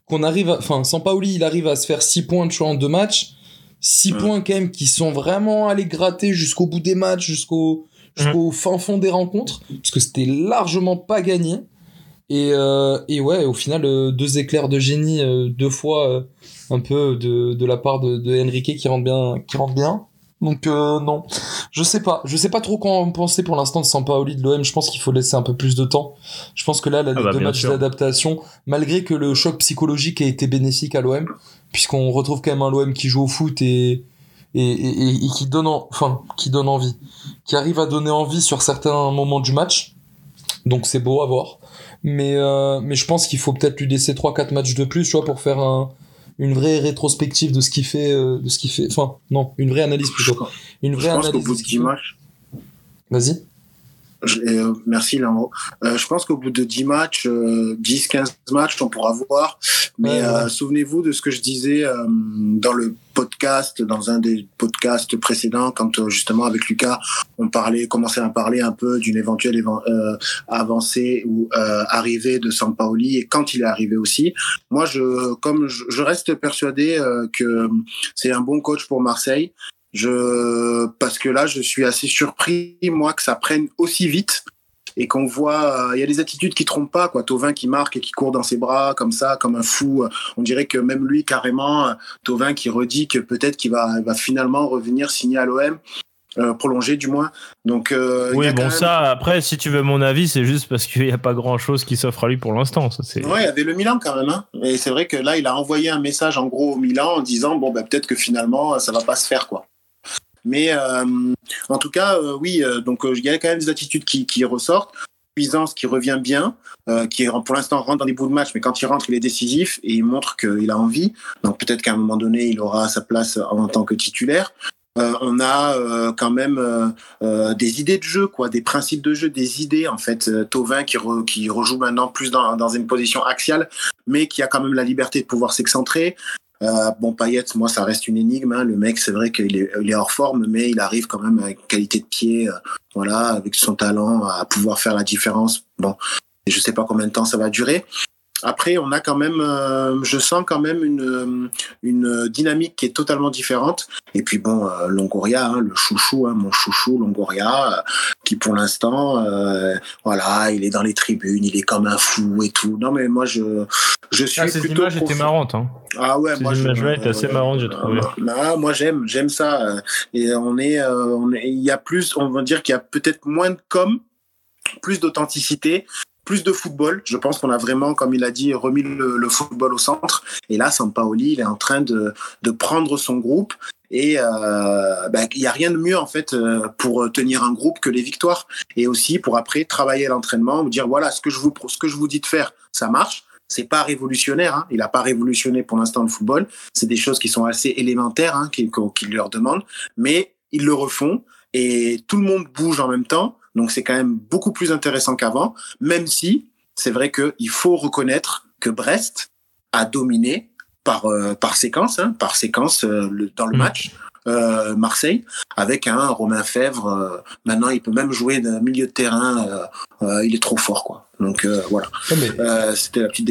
qu'on arrive à, enfin, Sampaoli, il arrive à se faire 6 points, tu vois, en deux matchs. 6 Ouais. points quand même qui sont vraiment allés gratter jusqu'au bout des matchs, jusqu'au, jusqu'au fin fond des rencontres, parce que c'était largement pas gagné. Et, euh, et ouais, au final, euh, deux éclairs de génie, euh, deux fois un peu de, de la part de, de Enrique qui rentre bien. Qui rentre bien. Donc non, je sais pas, je sais pas trop quoi en penser pour l'instant de Sampaoli de l'OM. Je pense qu'il faut laisser un peu plus de temps. Je pense que là, là, les Ah bah, deux matchs d'adaptation, malgré que le choc psychologique ait été bénéfique à l'OM, puisqu'on retrouve quand même un l'OM qui joue au foot et et, et, et- et qui donne en- enfin qui donne envie, qui arrive à donner envie sur certains moments du match. Donc c'est beau à voir. Mais euh, mais je pense qu'il faut peut-être lui laisser 3 4 matchs de plus, tu vois, pour faire un une vraie rétrospective de ce qu'il fait euh, de ce qu'il fait enfin non, une vraie analyse plutôt. Une je vraie qu'au analyse bout de de ce 10 qu'il fait. matchs, Vas-y. Je- euh, merci Lamo. Euh, je pense qu'au bout de 10 matchs, euh, 10-15 matchs, on pourra voir. Mais Ouais, euh, ouais. souvenez-vous de ce que je disais euh, dans le podcast, dans un des podcasts précédents, quand euh, justement avec Lucas, on parlait, commençait à parler un peu d'une éventuelle euh, avancée ou euh, arrivée de Sampaoli et quand il est arrivé aussi. Moi, je, comme je, je reste persuadé euh, que c'est un bon coach pour Marseille. Je parce que là, je suis assez surpris moi que ça prenne aussi vite et qu'on voit, euh, il y a des attitudes qui trompent pas, quoi. Tovin qui marque et qui court dans ses bras comme ça, comme un fou. On dirait que même lui, carrément, euh, Tovin qui redit que peut-être qu'il va, va finalement revenir signer à l'OM, euh, prolongé du moins. Donc, euh, Oui, bon, même- ça, après, si tu veux mon avis, c'est juste parce qu'il n'y a pas grand chose qui s'offre à lui pour l'instant. Ça, c'est... Ouais, il y avait le Milan quand même. Hein. Et c'est vrai que là, il a envoyé un message en gros au Milan en disant bon, bah, peut-être que finalement, ça va pas se faire, quoi. Mais euh, en tout cas, euh, oui, euh, donc il y a quand même des attitudes qui, ressortent. Puissance qui revient bien, qui pour l'instant rentre dans des bouts de match, mais quand il rentre, il est décisif et il montre qu'il a envie. Donc peut-être qu'à un moment donné, il aura sa place en tant que titulaire. On a quand même des idées de jeu, quoi, des principes de jeu, des idées en fait. Tovin qui, re- qui rejoue maintenant plus dans une position axiale, mais qui a quand même la liberté de pouvoir s'excentrer. Euh, bon, Payet, moi, ça reste une énigme. hein. Le mec, c'est vrai qu'il est, il est hors forme, mais il arrive quand même avec qualité de pied, euh, voilà, avec son talent, à pouvoir faire la différence. Bon, je sais pas combien de temps ça va durer. Après, on a quand même, euh, je sens quand même une, une dynamique qui est totalement différente. Et puis bon, euh, Longoria, hein, le chouchou, hein, mon chouchou Longoria, euh, qui pour l'instant, voilà, il est dans les tribunes, il est comme un fou et tout. Non mais moi je, je suis Ah, ces plutôt. images étaient marrantes. Hein. ah ouais, Ces moi je- images-là étaient assez marrantes, j'ai trouvé. Ah, moi j'aime, j'aime ça. Et on est, on est- il y a plus, on va dire qu'il y a peut-être moins de com, plus d'authenticité, plus de football. Je pense qu'on a vraiment, comme il a dit, remis le, football au centre. Et là, Sampaoli, il est en train de, de prendre son groupe. Et euh, bah, il y a rien de mieux en fait euh, pour tenir un groupe que les victoires. Et aussi pour après travailler à l'entraînement, dire voilà ce que je vous, ce que je vous dis de faire, ça marche. C'est pas révolutionnaire, hein. il n'a pas révolutionné pour l'instant le football. C'est des choses qui sont assez élémentaires hein, qu'il leur demande, mais ils le refont. et tout le monde bouge en même temps. Donc c'est quand même beaucoup plus intéressant qu'avant, même si c'est vrai qu'il faut reconnaître que Brest a dominé par, euh, par séquence, hein, par séquence euh, le, dans le Mm. match. euh, Marseille avec un Romain Fèvre maintenant il peut même jouer de milieu de terrain il est trop fort quoi donc voilà mais, Euh, c'était la petite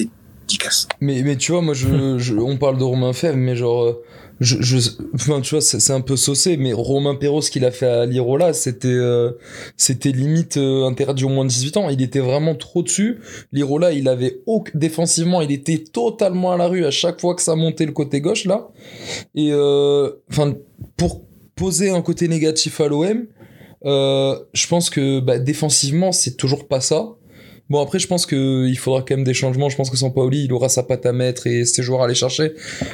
dédicace mais, mais tu vois, moi, je, je- on parle de Romain Fèvre, mais genre, je, je, enfin, tu vois, c'est un peu saucé, mais Romain Perrault, ce qu'il a fait à l'Irola, c'était, euh, c'était limite euh, interdit au moins de 18 ans. Il était vraiment trop dessus. L'Irola, il avait défensivement, il était totalement à la rue à chaque fois que ça montait le côté gauche, là. Et, euh, enfin, pour poser un côté négatif à l'OM, je pense que, bah, défensivement, c'est toujours pas ça. Bon après je pense que il faudra quand même des changements. Je pense que Sampaoli il aura sa patte à mettre et ses joueurs à aller chercher.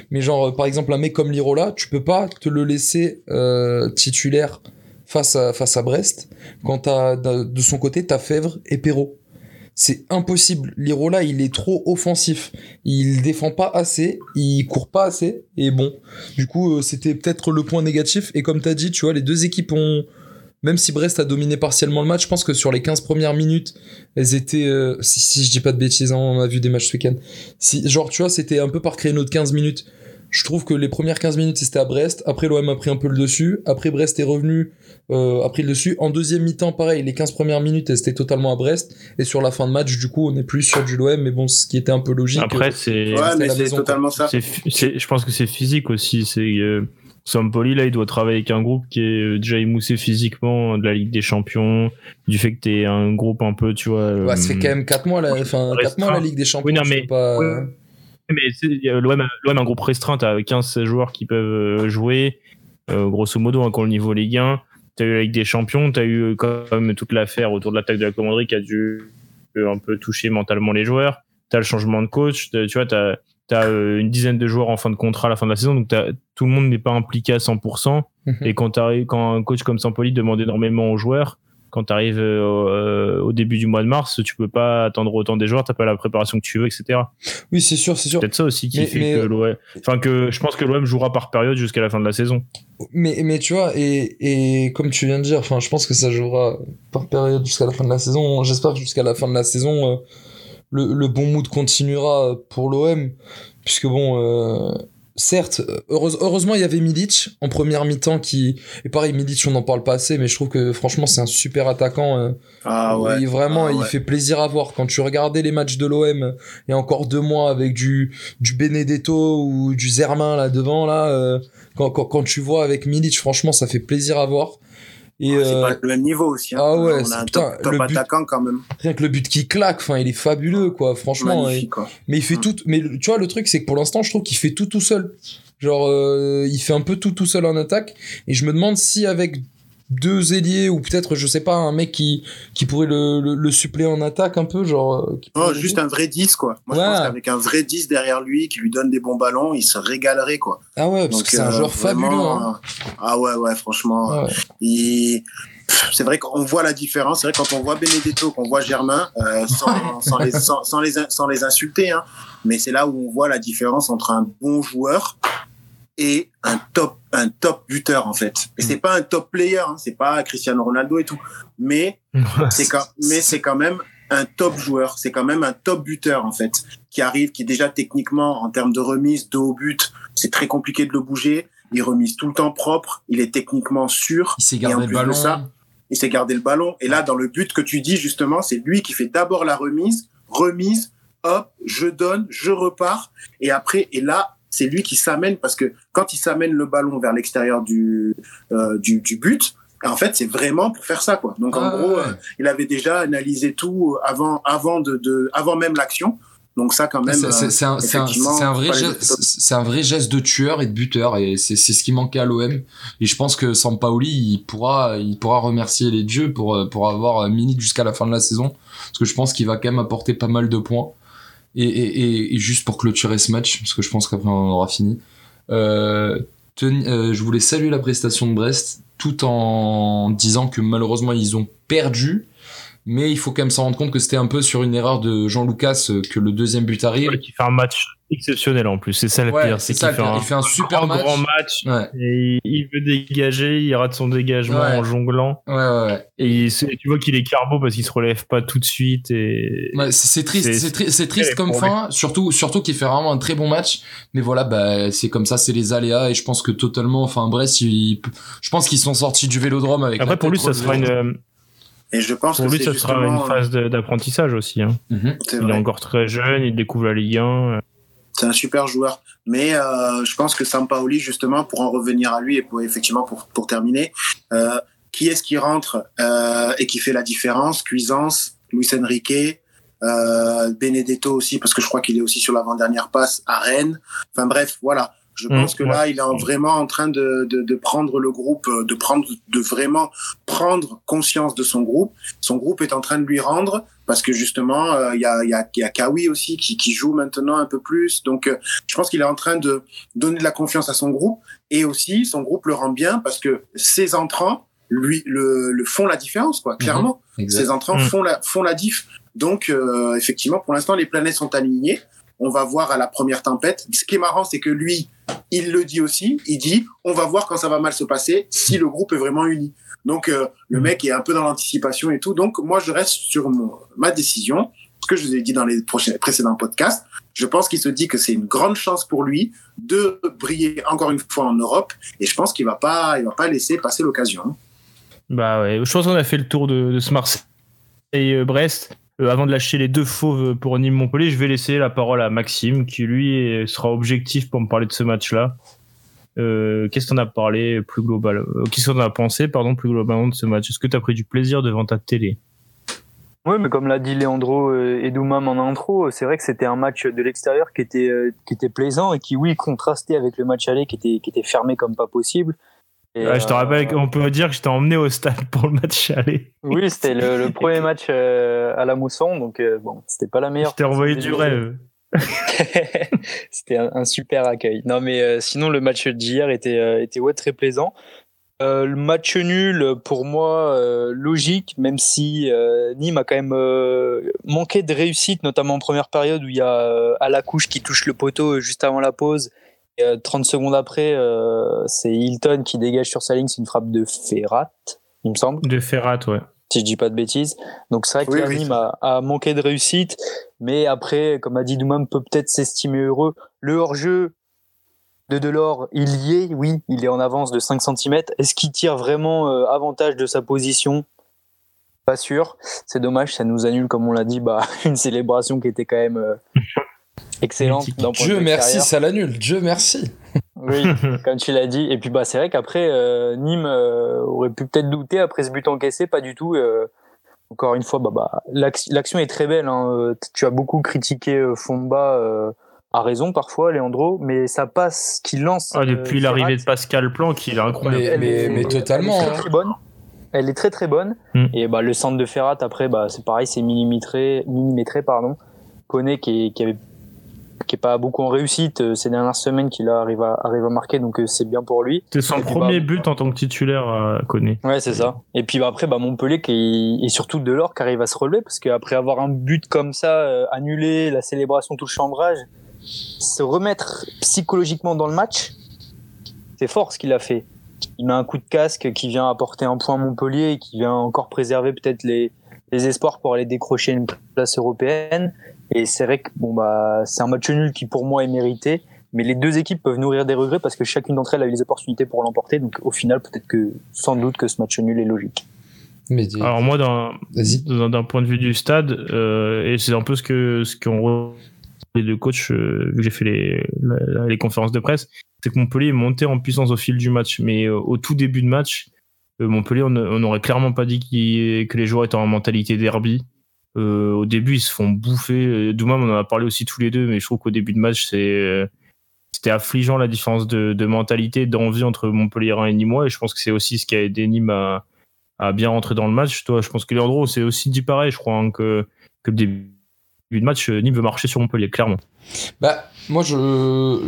Mais genre euh, par exemple un mec comme Lirola, tu peux pas te le laisser euh, titulaire face à face à Brest quand de de son côté t'as Fèvre et Perrault. C'est impossible. Lirola il est trop offensif. Il défend pas assez, il court pas assez et bon. Du coup euh, c'était peut-être le point négatif et comme t'as dit tu vois les deux équipes ont même si Brest a dominé partiellement le match, je pense que sur les 15 premières minutes, elles étaient euh, si, si je dis pas de bêtises hein, on a vu des matchs ce week-end. Si genre tu vois c'était un peu par créneau de 15 minutes. Je trouve que les premières 15 minutes c'était à Brest. Après l'OM a pris un peu le dessus. Après Brest est revenu euh, a pris le dessus. En deuxième mi-temps pareil les 15 premières minutes elles étaient totalement à Brest. Et sur la fin de match du coup on est plus sur du l'OM mais bon ce qui était un peu logique Après, c'est. ouais mais c'est totalement ça. Je pense que c'est physique aussi. C'est euh, Sampoli là, il doit travailler avec un groupe qui est euh, déjà émoussé physiquement de la Ligue des Champions, du fait que t'es un groupe un peu, tu vois. Ouais, ça fait euh, quand même 4 mois la, enfin, 4 restreint. mois la Ligue des Champions Oui, non, mais- pas oui. Mais a l'OM, un groupe restreint, t'as 15 joueurs qui peuvent euh, jouer, euh, grosso modo, hein, quand le niveau Ligue 1. T'as eu la Ligue des Champions, t'as eu quand même toute l'affaire autour de l'attaque de la commanderie qui a dû un peu toucher mentalement les joueurs. T'as le changement de coach, tu vois, t'as as une dizaine de joueurs en fin de contrat à la fin de la saison, donc t'as- tout le monde n'est pas impliqué à 100%. Mhm. Et quand, t'arrives- quand un coach comme Sampoli demande énormément aux joueurs, quand tu arrives au début du mois de mars, tu peux pas attendre autant des joueurs, t'as pas la préparation que tu veux, etc. oui c'est sûr c'est sûr Peut-être ça aussi qui Mais- fait mais- que l'OM, enfin que je pense que l'OM jouera par période jusqu'à la fin de la saison. Mais, mais tu vois, et, et comme tu viens de dire, enfin, je pense que ça jouera par période jusqu'à la fin de la saison. J'espère que jusqu'à la fin de la saison, euh, le, le bon mood continuera pour l'OM. Puisque bon, euh, certes, heureuse- heureusement, il y avait Milic en première mi-temps qui. Et pareil, Milic, on n'en parle pas assez, mais je trouve que franchement, c'est un super attaquant. euh, ah ouais il, vraiment, Ah il fait plaisir à voir. Quand tu regardais les matchs de l'OM il y a encore deux mois avec du, du Benedetto ou du Zermain là devant, là, euh, quand, quand, quand tu vois avec Milic, franchement, ça fait plaisir à voir. Et c'est euh, pas le même niveau aussi hein. ah ouais, on a un top, top le but- attaquant quand même rien que le but qui claque, enfin, il est fabuleux, quoi, franchement. et- magnifique quoi. mais il fait Mm. tout. Mais tu vois, le truc, c'est que pour l'instant, je trouve qu'il fait tout tout seul. Genre, euh, il fait un peu tout tout seul en attaque. Et je me demande si avec deux ailiers ou peut-être, je sais pas, un mec qui, qui pourrait le, le, le suppléer en attaque un peu, genre. euh, Oh, juste un vrai 10 quoi moi Ouais. je pense qu'avec un vrai 10 derrière lui qui lui donne des bons ballons il se régalerait quoi Ah ouais, parce Donc, que c'est un euh, joueur vraiment, fabuleux. Hein. euh, Ah ouais, ouais, franchement. Ouais. il- C'est vrai qu'on voit la différence. C'est vrai quand on voit Benedetto, qu'on voit Germain, euh, sans, (laughs) sans, les, sans, sans les, sans les insulter, hein, mais c'est là où on voit la différence entre un bon joueur et un top, un top buteur en fait. Et c'est pas un top player, hein, c'est pas Cristiano Ronaldo et tout, mais c'est quand, mais c'est quand même un top joueur, c'est quand même un top buteur en fait, qui arrive, qui est déjà techniquement en termes de remise de haut but, c'est très compliqué de le bouger. Il remise tout le temps propre, il est techniquement sûr, Il s'est Et en gardé le de ballon. ça, il sait garder le ballon. Et là, dans le but que tu dis justement, c'est lui qui fait d'abord la remise, remise, hop, je donne, je repars, et après, et là, c'est lui qui s'amène parce que quand il s'amène le ballon vers l'extérieur du, euh, du du but, en fait, c'est vraiment pour faire ça, quoi. Donc en Ah, gros, ouais. euh, il avait déjà analysé tout avant, avant de, de avant même l'action. Donc ça, quand même. C'est- euh, un, vrai geste, un vrai geste de tueur et de buteur et c'est ce qui manquait à l'OM et je pense que Sampaoli il pourra il pourra remercier les dieux pour euh, pour avoir Minute jusqu'à la fin de la saison parce que je pense qu'il va quand même apporter pas mal de points et, et, et, juste pour clôturer ce match parce que je pense qu'après on aura fini euh, teni- euh, je voulais saluer la prestation de Brest tout en disant que malheureusement ils ont perdu Mais il faut quand même s'en rendre compte que c'était un peu sur une erreur de Jean Lucas euh, que le deuxième but arrive. Ouais, qui fait match exceptionnel en plus. C'est ça le Ouais, pire. c'est qu'il fait un, Il fait un super grand, match. grand match. Ouais, Et il veut dégager, il rate son dégagement Ouais. en jonglant. ouais, ouais. ouais. Et tu vois qu'il est carbo parce qu'il se relève pas tout de suite. Et Ouais, c'est triste, C'est- c'est tri- c'est triste comme fin, surtout surtout qu'il fait vraiment un très bon match. Mais voilà, bah c'est comme ça, c'est les aléas et je pense que totalement, enfin Brest, il- je pense qu'ils sont sortis du Vélodrome avec. après, pour lui, ça sera une, Et je pense pour que lui, ça sera une justement, phase d'apprentissage aussi. hein. Mhm. Il est encore très jeune, il découvre la Ligue 1. C'est un super joueur. Mais euh, je pense que Sampaoli, justement, pour en revenir à lui et pour effectivement pour, pour terminer, euh, qui est-ce qui rentre euh, et qui fait la différence? Cuisance, Luis Enrique, euh, Benedetto aussi, parce que je crois qu'il est aussi sur l'avant-dernière passe à Rennes. Enfin bref, voilà. Je Mm, pense que là, il est en- vraiment en train de, de, de prendre le groupe, euh, de prendre, de vraiment prendre conscience de son groupe. Son groupe est en train de lui rendre parce que justement, euh, il y a, y a, y a Kawi aussi qui, qui joue maintenant un peu plus. Donc, euh, je pense qu'il est en train de donner de la confiance à son groupe et aussi son groupe le rend bien parce que ses entrants lui le, le font la différence, quoi. Clairement, Exact. ses entrants Mm. font la font la diff. Donc, euh, effectivement, pour l'instant, les planètes sont alignées. On va voir à la première tempête. Ce qui est marrant, c'est que lui, il le dit aussi. Il dit, on va voir quand ça va mal se passer si le groupe est vraiment uni. Donc, euh, le Mm. mec est un peu dans l'anticipation et tout. Donc, moi, je reste sur mon, ma décision. Ce que je vous ai dit dans les prochains, précédents podcasts. Je pense qu'il se dit que c'est une grande chance pour lui de briller encore une fois en Europe. Et je pense qu'il va pas, il va pas laisser passer l'occasion. Bah ouais, je pense qu'on a fait le tour de, de ce Marseille-Brest. Euh, avant de lâcher les deux fauves pour Nîmes-Montpellier, je vais laisser la parole à Maxime, qui lui sera objectif pour me parler de ce match-là. Euh, Qu'est-ce qu'on a parlé plus global euh, Qu'est-ce qu'on a pensé, pardon, plus globalement de ce match? Est-ce que tu as pris du plaisir devant ta télé? Oui, mais comme l'a dit Leandro et Doumam en intro, c'est vrai que c'était un match de l'extérieur qui était qui était plaisant et qui oui contrastait avec le match aller qui était qui était fermé comme pas possible. Et, Ouais, Je te euh, rappelle qu'on peut dire que je t'ai emmené au stade (laughs) pour le match aller. Oui, c'était le, le premier match euh, à la Mousson, donc euh, bon, c'était pas la Je meilleure. t'ai envoyé du rêve. (laughs) C'était un, un super accueil. Non, mais euh, sinon, le match d'hier était, euh, était ouais, très plaisant. Euh, le match nul, pour moi, logique, même si Nîmes a quand même manqué de réussite, notamment en première période où il y a à la couche qui touche le poteau juste avant la pause. Et, euh, 30 secondes après, euh, c'est Hilton qui dégage sur sa ligne, c'est une frappe de Ferrat, il me semble De Ferrat, ouais. si je dis pas de bêtises. Donc c'est vrai que Oui, a, a manqué de réussite, mais après, comme a dit Doumam, peut peut-être s'estimer heureux. Le hors-jeu de Delors, il y est, oui, il est en avance de 5 cm. Est-ce qu'il tire vraiment euh, avantage de sa position? Pas sûr. C'est dommage, ça nous annule, comme on l'a dit, bah, (laughs) une célébration qui était quand même euh, (laughs) excellente. Dieu merci, ça l'annule. Dieu merci. Oui, (laughs) comme tu l'as dit. Et puis bah c'est vrai qu'après euh, Nîmes euh, aurait pu peut-être douter après ce but encaissé, pas du tout. euh, encore une fois, bah, bah l'ac- l'action est très belle. Hein. Tu as beaucoup critiqué euh, Fomba euh, à raison parfois, Leandro, mais ça passe qui lance. Ah, depuis euh, l'arrivée de Pascal Planck, il est incroyable. Mais- totalement, Elle est hein. très, très bonne. Elle est très très bonne. Mm. Et bah le centre de Ferrat après, bah c'est pareil, c'est millimétré, millimétré pardon. Koné qui qui avait qui est pas beaucoup en réussite euh, ces dernières semaines, qui là arrive à arrive à marquer, donc euh, c'est bien pour lui. C'était son puis, premier bah, but en tant que titulaire à Koné. Ouais, c'est ça. Et puis bah, après, bah, Montpellier qui, et surtout Delors qui arrive à se relever parce qu'après avoir un but comme ça, euh, annulé, la célébration, tout le chambrage, se remettre psychologiquement dans le match, c'est fort ce qu'il a fait. Il met un coup de casque qui vient apporter un point à Montpellier et qui vient encore préserver peut-être les, les espoirs pour aller décrocher une place européenne. Et c'est vrai que bon, bah, c'est un match nul qui pour moi est mérité. Mais les deux équipes peuvent nourrir des regrets parce que chacune d'entre elles a eu les opportunités pour l'emporter. Donc au final, peut-être que sans doute que ce match nul est logique. Mais dis- Alors moi, d'un point de vue du stade, euh, et c'est un peu ce que ce qu'ont les deux coachs, euh, vu que j'ai fait les, conférences de presse, c'est que Montpellier est monté en puissance au fil du match. Mais euh, au tout début de match, Montpellier, on n'aurait clairement pas dit que les joueurs étaient en mentalité derby. Euh, au début, ils se font bouffer. Euh, Doumam, on en a parlé aussi tous les deux, mais je trouve qu'au début de match, c'est euh, c'était affligeant la différence de, de mentalité, d'envie entre Montpellier et Nîmes. Et je pense que c'est aussi ce qui a aidé Nîmes à, bien rentrer dans le match. Toi, je pense que Leandro, c'est aussi dit pareil, je crois, hein, que, que début de match, Nîmes veut marcher sur Montpellier, clairement. Bah, moi, je,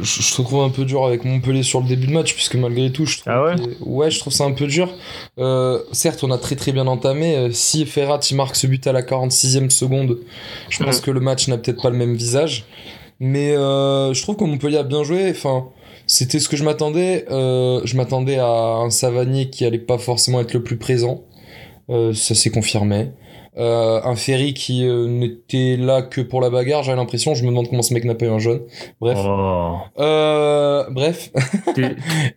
je, trouve un peu dur avec Montpellier sur le début de match, puisque malgré tout, je trouve. Ah ouais que- ouais, je trouve ça un peu dur. Euh, certes, on a très très bien entamé. Euh, Si Ferrat il marque ce but à la 46e seconde, je pense Mhm. que le match n'a peut-être pas le même visage. Mais euh, je trouve que Montpellier a bien joué. Enfin, c'était ce que je m'attendais. Euh, je m'attendais à un Savanier qui allait pas forcément être le plus présent. Ça s'est confirmé. Euh, un Ferry qui euh, n'était là que pour la bagarre, j'avais l'impression. Je me demande comment ce mec n'a pas eu un jaune. Bref. Oh, Euh, bref. (laughs)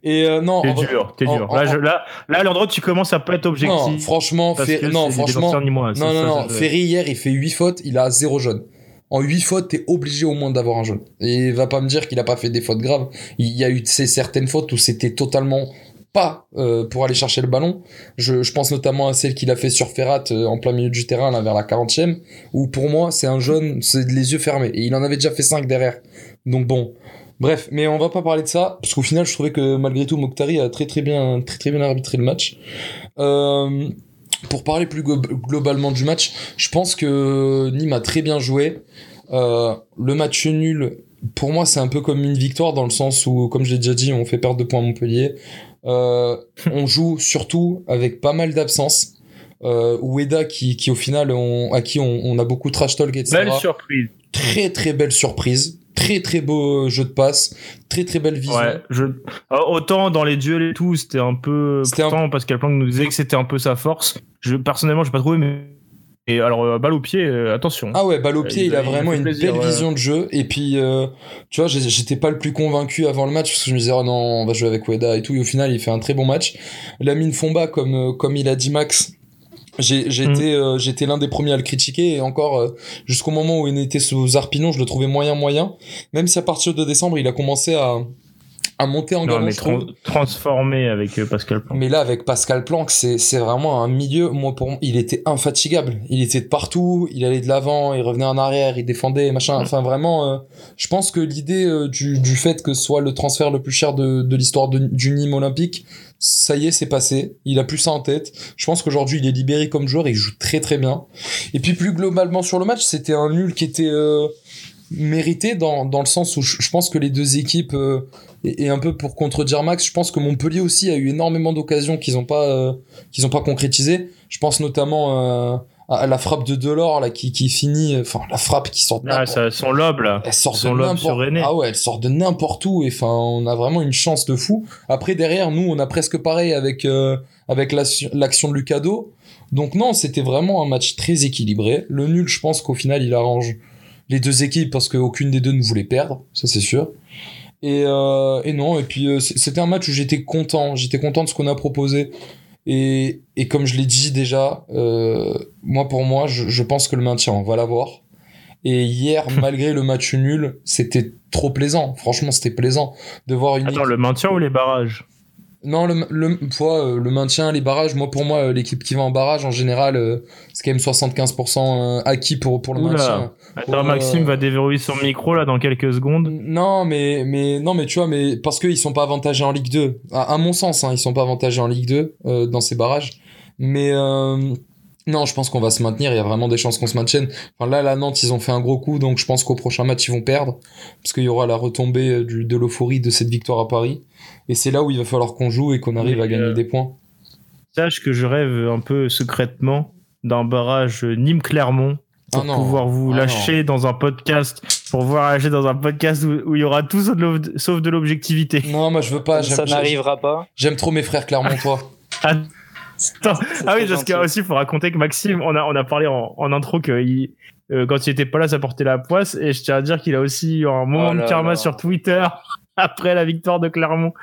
Et euh, non, t'es en dur, t'es en- dur. en- Là, je, là, là, tu commences à pas être objectif. non, franchement, parce Fer- que non, franchement, non, non, Ferry hier, il fait 8 fautes, il a 0 jaune. En 8 fautes, t'es obligé au moins d'avoir un jaune. Et va pas me dire qu'il a pas fait des fautes graves. Il y a eu ces certaines fautes où c'était totalement pas euh, pour aller chercher le ballon. Je, pense notamment à celle qu'il a fait sur Ferrat euh, en plein milieu du terrain, là, vers la 40e, où pour moi, c'est un jaune, c'est les yeux fermés. Et il en avait déjà fait 5 derrière. Donc bon. Bref, mais on va pas parler de ça, parce qu'au final, je trouvais que malgré tout, Mokhtari a très très bien, très très bien arbitré le match. Euh, pour parler plus glo- globalement du match, je pense que Nîmes a très bien joué. Le match nul, pour moi, c'est un peu comme une victoire dans le sens où, comme je l'ai déjà dit, on fait perdre deux points à Montpellier. Euh, on joue surtout avec pas mal d'absences. Euh, Ueda qui, qui au final, on, à qui on, on a beaucoup trash talk, etc. Belle surprise. Très très belle surprise. Très très beau jeu de passe. Très très belle vision. Ouais, je... Euh, autant dans les duels et tout, c'était un peu. C'était un- Pourtant, Pascal Planck nous disait que c'était un peu sa force. Je, personnellement, j'ai pas trouvé, mais. Et alors, euh, balle au pied, euh, attention. Ah ouais, balle au Euh, pied, il il a il vraiment une plaisir, belle vision de jeu. Et puis, euh, tu vois, j'étais pas le plus convaincu avant le match parce que je me disais, oh non, on va jouer avec Ueda et tout. Et au final, il fait un très bon match. Lamine Fomba, comme, comme il a dit Max, Mm. euh, j'étais l'un des premiers à le critiquer. Et encore, euh, jusqu'au moment où il était sous Arpinon, je le trouvais moyen, moyen. Même si à partir de décembre, il a commencé à, à monter en non, mais transformé avec euh, Pascal Planck. Mais là, avec Pascal Planck, c'est c'est vraiment un milieu. Moi, pour moi, il était infatigable. Il était de partout. Il allait de l'avant, il revenait en arrière, il défendait, machin. Enfin, vraiment, euh, je pense que l'idée euh, du, du fait que ce soit le transfert le plus cher de, de l'histoire du Nîmes olympique, ça y est, c'est passé. Il a plus ça en tête. Je pense qu'aujourd'hui, il est libéré comme joueur. Il joue très très bien. Et puis plus globalement sur le match, c'était un nul qui était euh, mérité dans, dans le sens où je, je pense que les deux équipes euh, et, et un peu pour contredire Max, je pense que Montpellier aussi a eu énormément d'occasions qu'ils n'ont pas euh, qu'ils ont pas concrétisées. Je pense notamment euh, à la frappe de Delors là qui, qui finit, euh, enfin la frappe qui sort de Ah, ça, son lob, là. elle sort de son lob n'importe ah ouais elle sort de n'importe où et enfin on a vraiment une chance de fou après derrière nous on a presque pareil avec euh, avec l'action l'action de Lucado donc non c'était vraiment un match très équilibré le nul je pense qu'au final il arrange les deux équipes parce qu'aucune des deux ne voulait perdre ça c'est sûr et, euh, et non et puis euh, c'était un match où j'étais content j'étais content de ce qu'on a proposé et, et comme je l'ai dit déjà euh, moi pour moi je, je pense que le maintien on va l'avoir et hier, (laughs) malgré le match nul, c'était trop plaisant. Franchement, c'était plaisant de voir une. Attends, le maintien ou les barrages? Non, le, le, toi, euh, le maintien, les barrages. Moi, pour moi, euh, l'équipe qui va en barrage, en général, euh, c'est quand même 75% euh, acquis pour, pour le Oula. maintien. Attends. Maxime va déverrouiller son micro là dans quelques secondes. Non, mais, mais, non, mais tu vois, mais parce qu'ils sont pas avantagés en Ligue 2. À, à mon sens, hein, ils sont pas avantagés en Ligue 2 euh, dans ces barrages. Mais euh, non, je pense qu'on va se maintenir. Il y a vraiment des chances qu'on se maintienne. Enfin, là, la Nantes, ils ont fait un gros coup, donc je pense qu'au prochain match, ils vont perdre. Parce qu'il y aura la retombée euh, du, de l'euphorie de cette victoire à Paris. Et c'est là où il va falloir qu'on joue et qu'on arrive à gagner euh, des points. Sache que je rêve un peu secrètement d'un barrage Nîmes-Clermont pour Ah non. pouvoir vous Ah lâcher dans un podcast, pour pouvoir lâcher dans un podcast où, où il y aura tout sauf de l'objectivité. Non, moi, je veux pas. ça n'arrivera pas. j'aime trop mes frères Clermontois. Ah oui, parce qu'il aussi, il faut raconter que Maxime, on a, on a parlé en, en intro que il- euh, quand il était pas là, ça portait la poisse. Et je tiens à dire qu'il a aussi eu un moment Oh de karma là. sur Twitter (laughs) après la victoire de Clermont.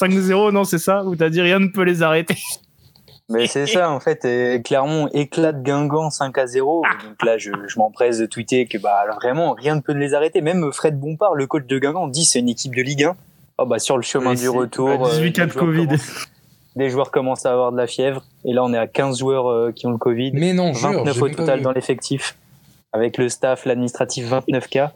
5-0, non, c'est ça? Où t'as dit rien ne peut les arrêter? Mais c'est ça, en fait. Clermont éclate Guingamp 5 à 0. Donc là, je, je m'empresse de tweeter que bah, vraiment, rien ne peut les arrêter. Même Fred Bompard, le coach de Guingamp, dit c'est une équipe de Ligue 1. Oh, bah, sur le chemin Oui, du retour. bah, 18 euh, cas de Covid. Des joueurs commencent à avoir de la fièvre. Et là, on est à 15 joueurs euh, qui ont le Covid. mais non, jure, 29 j'ai au total dans l'effectif. Avec le staff, l'administratif, 29 cas.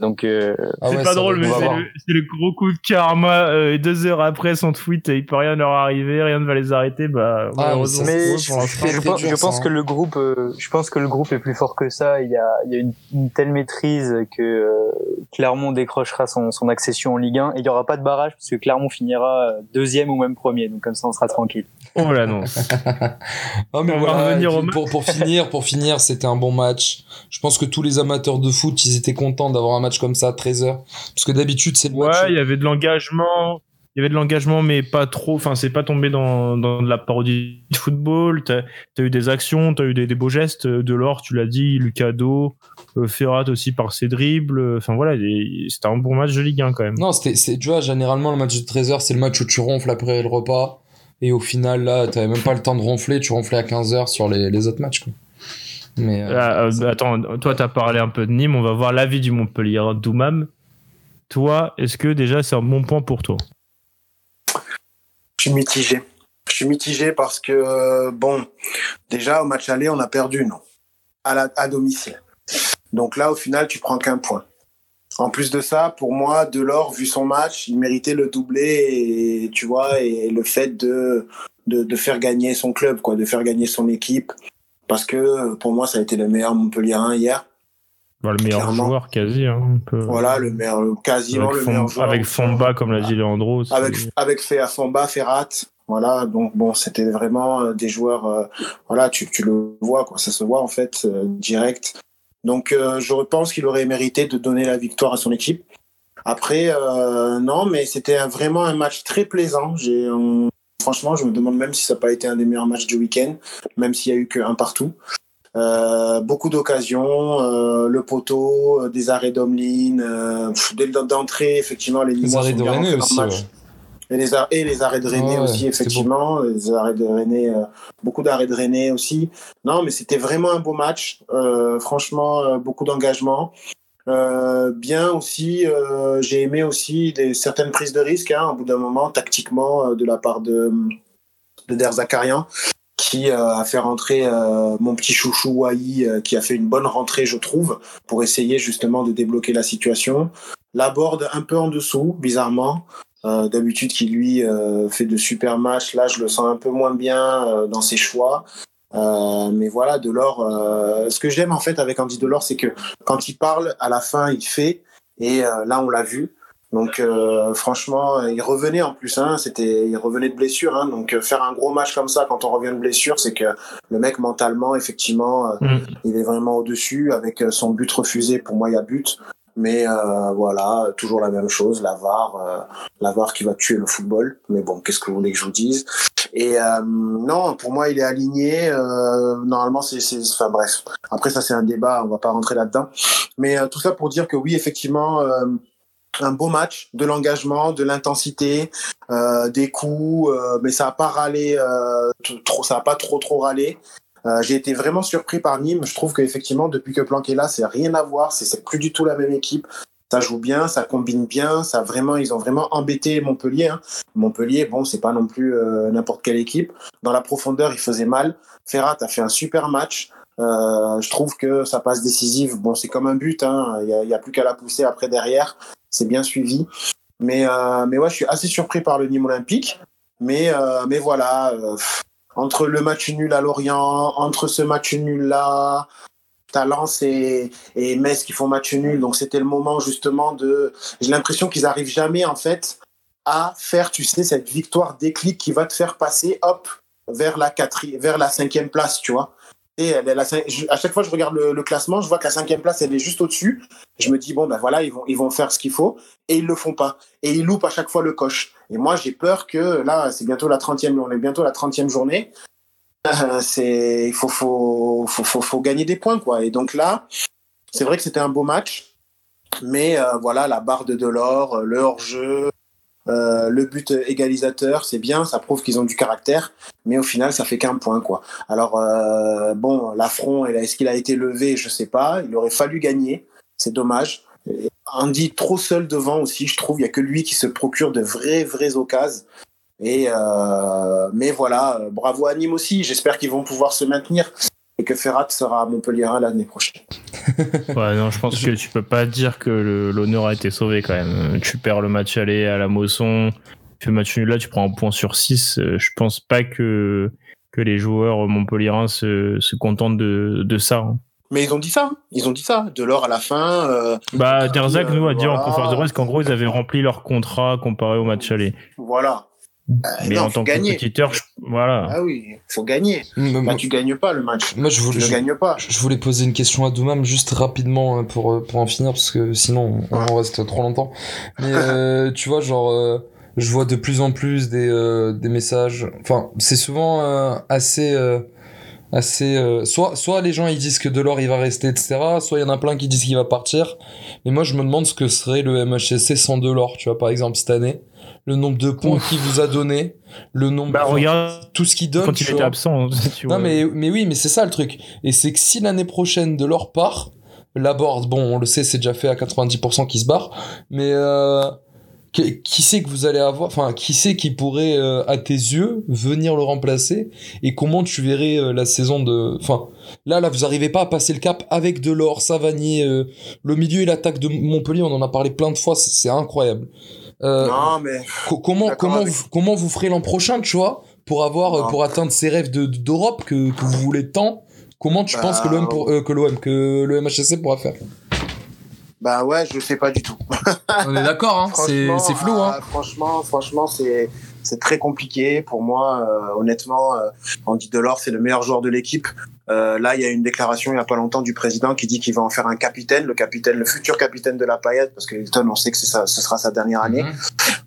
Donc, euh, Ah c'est ouais, pas drôle, mais c'est le, gros coup de karma. euh, deux heures après son tweet, il peut rien leur arriver, rien ne va les arrêter. Bah, malheureusement, mais mais je, pense, dur, je ça, pense hein. que le groupe, euh, je pense que le groupe est plus fort que ça. Il y a, il y a une, une telle maîtrise que euh, Clermont décrochera son, son accession en Ligue 1 et il y aura pas de barrage parce que Clermont finira euh, deuxième ou même premier. Donc comme ça, on sera tranquille. Oh l'annonce. (laughs) Ah, mais voilà, match. pour, pour finir, pour finir, c'était un bon match. Je pense que tous les amateurs de foot, ils étaient contents d'avoir un match comme ça à 13h. Parce que d'habitude, c'est le match. Ouais, il y avait de l'engagement. Il y avait de l'engagement, mais pas trop. Enfin, c'est pas tombé dans, dans de la parodie de football. T'as as eu des actions, t'as eu des, des beaux gestes. De l'or, tu l'as dit, Lucado, euh, Ferrat aussi par ses dribbles. Enfin voilà, il- c'était un bon match de Ligue 1 quand même. Non, c'était, c'est, tu vois, généralement, le match de 13h, c'est le match où tu ronfles après le repas. Et au final, là, t'avais même pas le temps de ronfler, tu ronflais à 15h sur les, les autres matchs, quoi. Mais, euh, Ah, euh, attends, toi, t'as parlé un peu de Nîmes. On va voir l'avis du Montpellier Doumam. Toi, est-ce que déjà c'est un bon point pour toi? Je suis mitigé. Je suis mitigé parce que, euh, bon, déjà au match aller, on a perdu, non? À, la, à domicile. Donc là, au final, tu prends qu'un point. En plus de ça, pour moi, Delors, vu son match, il méritait le doublé et tu vois et le fait de, de, de faire gagner son club, quoi, de faire gagner son équipe, parce que pour moi, ça a été le meilleur Montpellierin hier. Bah, Le meilleur Clairement. joueur, quasi. Hein, un peu. Voilà, le meilleur, quasiment avec, le meilleur joueur. avec Fomba, comme l'a dit Leandro. avec avec Fea Fomba, Ferrat, voilà. Donc bon, c'était vraiment euh, des joueurs. euh, voilà, tu, tu le vois, quoi. Ça se voit en fait euh, direct. Donc euh, je pense qu'il aurait mérité de donner la victoire à son équipe. Après, euh, non, mais c'était vraiment un match très plaisant. J'ai franchement, je me demande même si ça n'a pas été un des meilleurs matchs du week-end, même s'il y a eu qu'un partout. Euh, beaucoup d'occasions, euh, le poteau, euh, des arrêts d'Omlin, euh, dès d'entrée, effectivement, les les arrêts de René aussi, ouais. Et les, ar- et les arrêts de René Ouais, aussi, effectivement. Les arrêts de René, euh, beaucoup d'arrêts de René aussi. Non, mais c'était vraiment un beau match. Euh, franchement, euh, beaucoup d'engagement. Euh, bien aussi, euh, j'ai aimé aussi des, certaines prises de risque, hein, au bout d'un moment, tactiquement, euh, de la part de, de Der Zakarian, qui euh, a fait rentrer euh, mon petit chouchou Wai, euh, qui a fait une bonne rentrée, je trouve, pour essayer justement de débloquer la situation. Laborde un peu en dessous, bizarrement. Euh, D'habitude, qui lui euh, fait de super matchs. Là, je le sens un peu moins bien euh, dans ses choix. Euh, mais voilà, Delors. Euh, ce que j'aime en fait avec Andy Delors, c'est que quand il parle, à la fin, il fait. Et euh, là, on l'a vu. Donc, euh, franchement, il revenait en plus. Hein, c'était, il revenait de blessure. Hein, donc, faire un gros match comme ça quand on revient de blessure, c'est que le mec mentalement, effectivement, Mm. il est vraiment au dessus. Avec son but refusé, pour moi, il y a but. Mais euh, voilà, toujours la même chose, la VAR, euh, qui va tuer le football. Mais bon, qu'est-ce que vous voulez que je vous dise? Et euh, non, pour moi, il est aligné. Euh, normalement, c'est, c'est, enfin bref. Après, ça c'est un débat, on va pas rentrer là-dedans. Mais euh, tout ça pour dire que oui, effectivement, euh, un beau match, de l'engagement, de l'intensité, des coups, mais ça a pas râlé, trop, ça a pas trop trop râlé. Euh, j'ai été vraiment surpris par Nîmes. Je trouve qu'effectivement, depuis que Planck est là, c'est rien à voir. C'est, plus du tout la même équipe. Ça joue bien, ça combine bien. Ça vraiment, ils ont vraiment embêté Montpellier. hein. Montpellier, bon, c'est pas non plus euh, n'importe quelle équipe. Dans la profondeur, il faisait mal. Ferrat a fait un super match. Euh, je trouve que sa passe décisive, bon, c'est comme un but. hein. Il y a, il y a plus qu'à la pousser après derrière. C'est bien suivi. Mais, euh, mais ouais, je suis assez surpris par le Nîmes Olympique. Mais, euh, mais voilà, entre le match nul à Lorient, entre ce match nul là, Talence et, et Metz qui font match nul. Donc c'était le moment justement de. J'ai l'impression qu'ils arrivent jamais en fait à faire, tu sais, cette victoire déclic qui va te faire passer, hop, vers la vers la cinquième place, tu vois. Et cin- je- à chaque fois je regarde le, classement, je vois que la cinquième place, elle est juste au-dessus. Je me dis, bon, ben voilà, ils vont, ils vont faire ce qu'il faut. Et ils le font pas. Et ils loupent à chaque fois le coche. Et moi, j'ai peur que là, c'est bientôt la 30e, on est bientôt la 30e journée. Euh, il faut, faut, faut, faut, faut gagner des points, quoi. Et donc là, c'est vrai que c'était un beau match. Mais euh, voilà, la barre de Delors, euh, le hors-jeu, euh, le but égalisateur, c'est bien, ça prouve qu'ils ont du caractère, mais au final, ça fait qu'un point, quoi. Alors, euh, bon, l'affront, est-ce qu'il a été levé? Je sais pas. Il aurait fallu gagner. C'est dommage. Andy, trop seul devant aussi, je trouve. Il y a que lui qui se procure de vraies, vraies occasions. Et euh, mais voilà, bravo à Nîmes aussi. J'espère qu'ils vont pouvoir se maintenir et que Ferrat sera à Montpellier l'année prochaine. (laughs) ouais, non, je pense que tu peux pas dire que l'honneur a été sauvé quand même. Tu perds le match aller à la Mosson, tu fais match nul là, tu prends un point sur 6. Je pense pas que, que les joueurs montpelliérains se, se contentent de, de ça. hein. Mais ils ont dit ça. Ils ont dit ça. De l'or à la fin. euh, Bah, euh, nous a dit en conférence de presse qu'en gros, ils avaient rempli leur contrat comparé au match aller. Voilà. Euh, Mais non, en tant que compétiteur, je- voilà. Ah oui, faut gagner. moi, Là, tu gagnes pas le match. moi, je voulais, je, gagnes pas. je voulais poser une question à Doumam juste rapidement hein, pour, euh, pour en finir parce que sinon on en reste trop longtemps. Mais (laughs) euh, tu vois, genre, euh, je vois de plus en plus des, euh, des messages. Enfin, c'est souvent euh, assez. euh, assez euh, soit soit les gens ils disent que Delors il va rester etc soit il y en a plein qui disent qu'il va partir mais moi je me demande ce que serait le MHSC sans Delors tu vois par exemple cette année le nombre de points qu'il vous a donné le nombre Bah, regarde, tout ce qu'il donne quand il était vois. absent, (laughs) tu vois. Non, mais, mais oui, mais c'est ça le truc. Et c'est que si l'année prochaine de leur part, la board, bon, on le sait, c'est déjà fait à 90% qui se barre, mais euh, qui, qui sait que vous allez avoir, enfin, qui sait qui pourrait, euh, à tes yeux, venir le remplacer et comment tu verrais euh, la saison de. Enfin, là, là, vous arrivez pas à passer le cap avec Delors, Savanier, euh, le milieu et l'attaque de Montpellier, on en a parlé plein de fois, c'est c'est incroyable. Euh, Non, mais Co- comment comment avec- vous, comment vous ferez l'an prochain, tu vois, pour avoir euh, Non. pour atteindre ces rêves de d'Europe que, que vous voulez tant? Comment tu Bah, penses que l'OM pour- euh, que l'OM que le MHSC pourra faire? Bah ouais, je sais pas du tout. (laughs) On est d'accord, hein. C'est flou, hein. ah, franchement, franchement, c'est c'est très compliqué pour moi. euh, honnêtement, euh, on dit Delors, c'est le meilleur joueur de l'équipe. Euh, là, il y a une déclaration il y a pas longtemps du président qui dit qu'il va en faire un capitaine, le capitaine, le futur capitaine de la paillette, parce que Hilton, on sait que ça, ce sera sa dernière année. Mhm.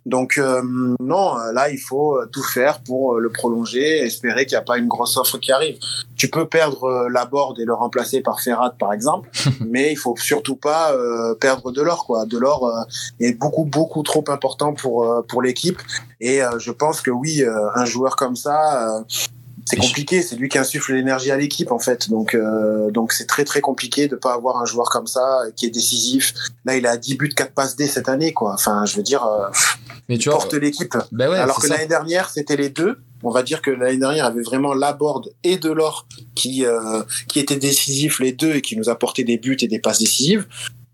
Donc euh, non, là il faut euh, tout faire pour euh, le prolonger, espérer qu'il n'y a pas une grosse offre qui arrive. Tu peux perdre euh, la board et le remplacer par Ferrat par exemple, (laughs) mais il faut surtout pas euh, perdre de l'or quoi. De l'or euh, est beaucoup beaucoup trop important pour euh, pour l'équipe et euh, je pense que oui, euh, un joueur comme ça. Euh, c'est compliqué, c'est lui qui insuffle l'énergie à l'équipe en fait. Donc euh, donc c'est très très compliqué de pas avoir un joueur comme ça euh, qui est décisif. Là, il a 10 buts, 4 passes D cette année quoi. Enfin, je veux dire euh, Mais tu vois, porte l'équipe. bah ouais, Alors c'est que l'année dernière, c'était les deux. On va dire que l'année dernière, il y avait vraiment Laborde et Delors qui, euh, qui étaient décisifs les deux et qui nous apportaient des buts et des passes décisives.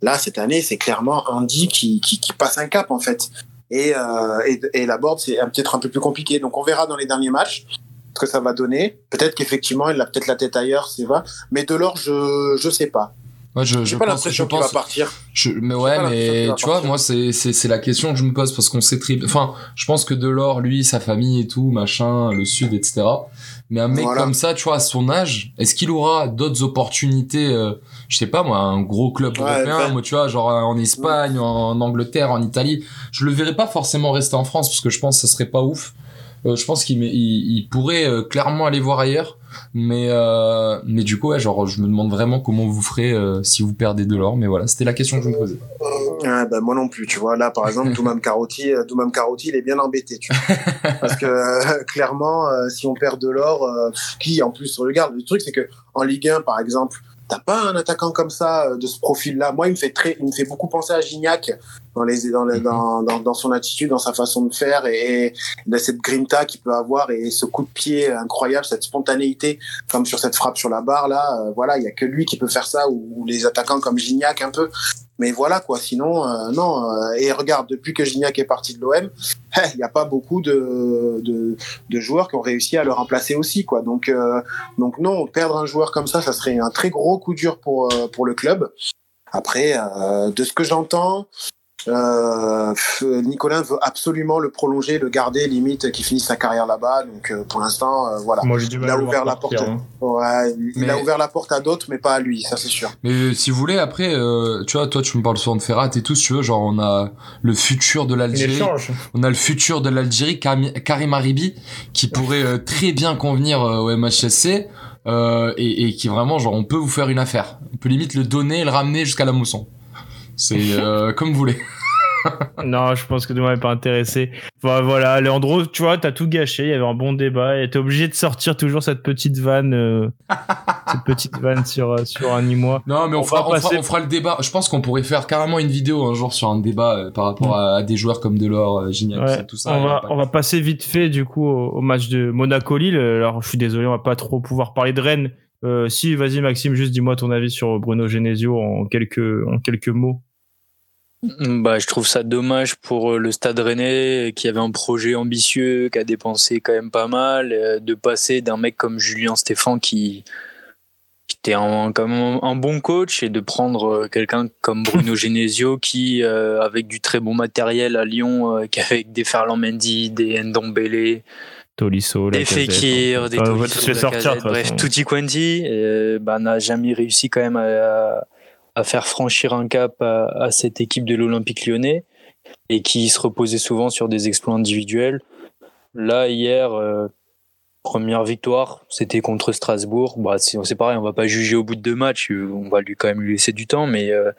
Là, cette année, c'est clairement Andy qui, qui, qui passe un cap, en fait. Et, euh, et, et Laborde, c'est un- peut-être un peu plus compliqué. Donc, on verra dans les derniers matchs que ça va donner. Peut-être qu'effectivement, il a peut-être la tête ailleurs, c'est vrai. Mais Delors, je, je sais pas. Ouais, je, je pas pense, je l'impression qu'il va pense, partir. Je, mais ouais, mais tu vois, moi, c'est, c'est, c'est la question que je me pose parce qu'on sait très Enfin, je pense que Delors, lui, sa famille et tout, machin, le Sud, etc. Mais un mec Voilà. comme ça, tu vois, à son âge, est-ce qu'il aura d'autres opportunités, euh, je sais pas, moi, un gros club Ouais, européen, ben- moi, tu vois, genre euh, en Espagne, en Angleterre, en Italie? Je le verrais pas forcément rester en France parce que je pense que ça serait pas ouf. Euh, je pense qu'il, il, il pourrait euh, clairement aller voir ailleurs. Mais, euh, mais du coup, ouais, genre, je me demande vraiment comment vous ferez si vous perdez Delors. Mais voilà, c'était la question que je me posais. Ben moi non plus, tu vois. Là, par exemple, Doumam (laughs) Carotti, euh, Doumam Carotti, il est bien embêté, tu vois. (laughs) Parce que clairement, si on perd de l'or, qui en plus regarde, le truc c'est que en Ligue 1, par exemple, t'as pas un attaquant comme ça euh, de ce profil-là. Moi, il me fait très, il me fait beaucoup penser à Gignac dans les, dans, les- dans, dans, dans son attitude, dans sa façon de faire et, et de cette grinta qu'il peut avoir et ce coup de pied incroyable, cette spontanéité, comme sur cette frappe sur la barre là. euh, voilà, il y a que lui qui peut faire ça ou, ou les attaquants comme Gignac un peu. Mais voilà quoi, sinon euh, non. euh, et regarde, depuis que Gignac est parti de l'OM, il (laughs) n'y a pas beaucoup de, de, joueurs qui ont réussi à le remplacer aussi quoi. Donc euh, donc non, perdre un joueur comme ça, ça serait un très gros coup dur pour euh, pour le club. Après, de ce que j'entends, euh, Nicolas veut absolument le prolonger, le garder, limite qu'il finisse sa carrière là-bas. Donc euh, pour l'instant, euh, voilà. Moi, j'ai du Il mal a à le ouvert la partir, porte. hein. Ouais, il Mais- a ouvert la porte à d'autres, mais pas à lui, ça c'est sûr. Mais euh, si vous voulez, après, euh, tu vois, toi, tu me parles souvent de Ferrat et tout, si tu veux, genre, on a le futur de l'Algérie. On a le futur de l'Algérie, Karim, Karim Aribi, qui pourrait euh, très bien convenir euh, au MHSC, euh, et, et qui vraiment, genre, on peut vous faire une affaire. On peut limite le donner et le ramener jusqu'à la mousson. C'est euh, comme vous voulez. (laughs) Non, je pense que Thomas n'est pas intéressé. Enfin, voilà, Leandro, tu vois, t'as tout gâché. Il y avait un bon débat et t'es obligé de sortir toujours cette petite vanne, euh, (laughs) cette petite vanne sur, euh, sur un Nîmois. Non, mais on, On fera, on, fera, on fera le débat. Je pense qu'on pourrait faire carrément une vidéo un jour sur un débat euh, par rapport à, à des joueurs comme Delors, euh, Gignac, Ouais, tout ça. on, va, on va passer vite fait du coup au, au match de Monaco-Lille. Alors, je suis désolé, on va pas trop pouvoir parler de Rennes Euh, si, vas-y Maxime, juste dis-moi ton avis sur Bruno Genesio en quelques, en quelques mots. Bah, je trouve ça dommage pour le Stade Rennais qui avait un projet ambitieux, qui a dépensé quand même pas mal, de passer d'un mec comme Julien Stéphan qui, qui était un, quand même un bon coach et de prendre quelqu'un comme Bruno (laughs) Genesio qui, euh, avec du très bon matériel à Lyon, euh, qui avec des Ferland Mendy, des Ndombele, Tolisso, des Fekir, des Ah, Tolisso, bref. Tutti Quanti, euh, bah, n'a jamais réussi quand même à, à faire franchir un cap à, à cette équipe de l'Olympique lyonnais et qui se reposait souvent sur des exploits individuels. Là, hier, euh, première victoire, c'était contre Strasbourg. Bah, c'est pareil, on va pas juger au bout de deux matchs, on va lui quand même lui laisser du temps, mais euh,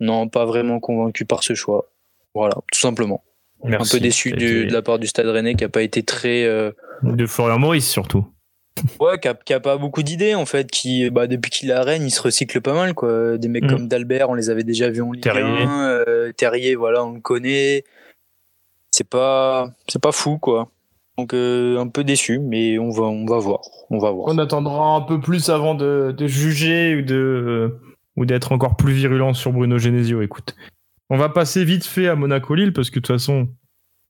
non, pas vraiment convaincu par ce choix. Voilà, tout simplement. Merci. un peu déçu du- de la part du Stade Rennais qui a pas été très euh, De Florian Maurice surtout. Ouais, qui a, qui a pas beaucoup d'idées en fait, qui bah, depuis qu'il est à Rennes, il se recycle pas mal quoi. Des mecs Mm. comme Dalbert, on les avait déjà vus en Ligue Terrier. 1, euh, Terrier, voilà, on le connaît. C'est pas c'est pas fou quoi. Donc euh, un peu déçu, mais on va on va voir, on va voir. On attendra un peu plus avant de, de juger ou de ou d'être encore plus virulent sur Bruno Genesio. Écoute, on va passer vite fait à Monaco Lille parce que de toute façon,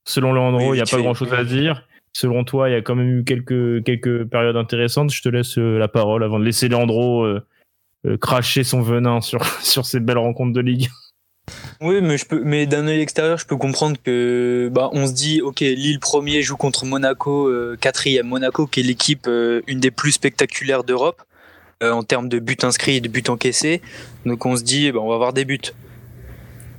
selon Leandro, il Oui, n'y a pas fait. grand chose à dire. Selon toi, il y a quand même eu quelques quelques périodes intéressantes. Je te laisse euh, la parole avant de laisser Leandro euh, euh, cracher son venin sur (laughs) sur ces belles rencontres de ligue. Oui, mais je peux, mais d'un œil extérieur, je peux comprendre que, bah, on se dit, ok, Lille premier joue contre Monaco, quatrième Monaco, qui est l'équipe une des plus spectaculaires d'Europe en termes de buts inscrits et de buts encaissés. Donc on se dit, bah, on va avoir des buts.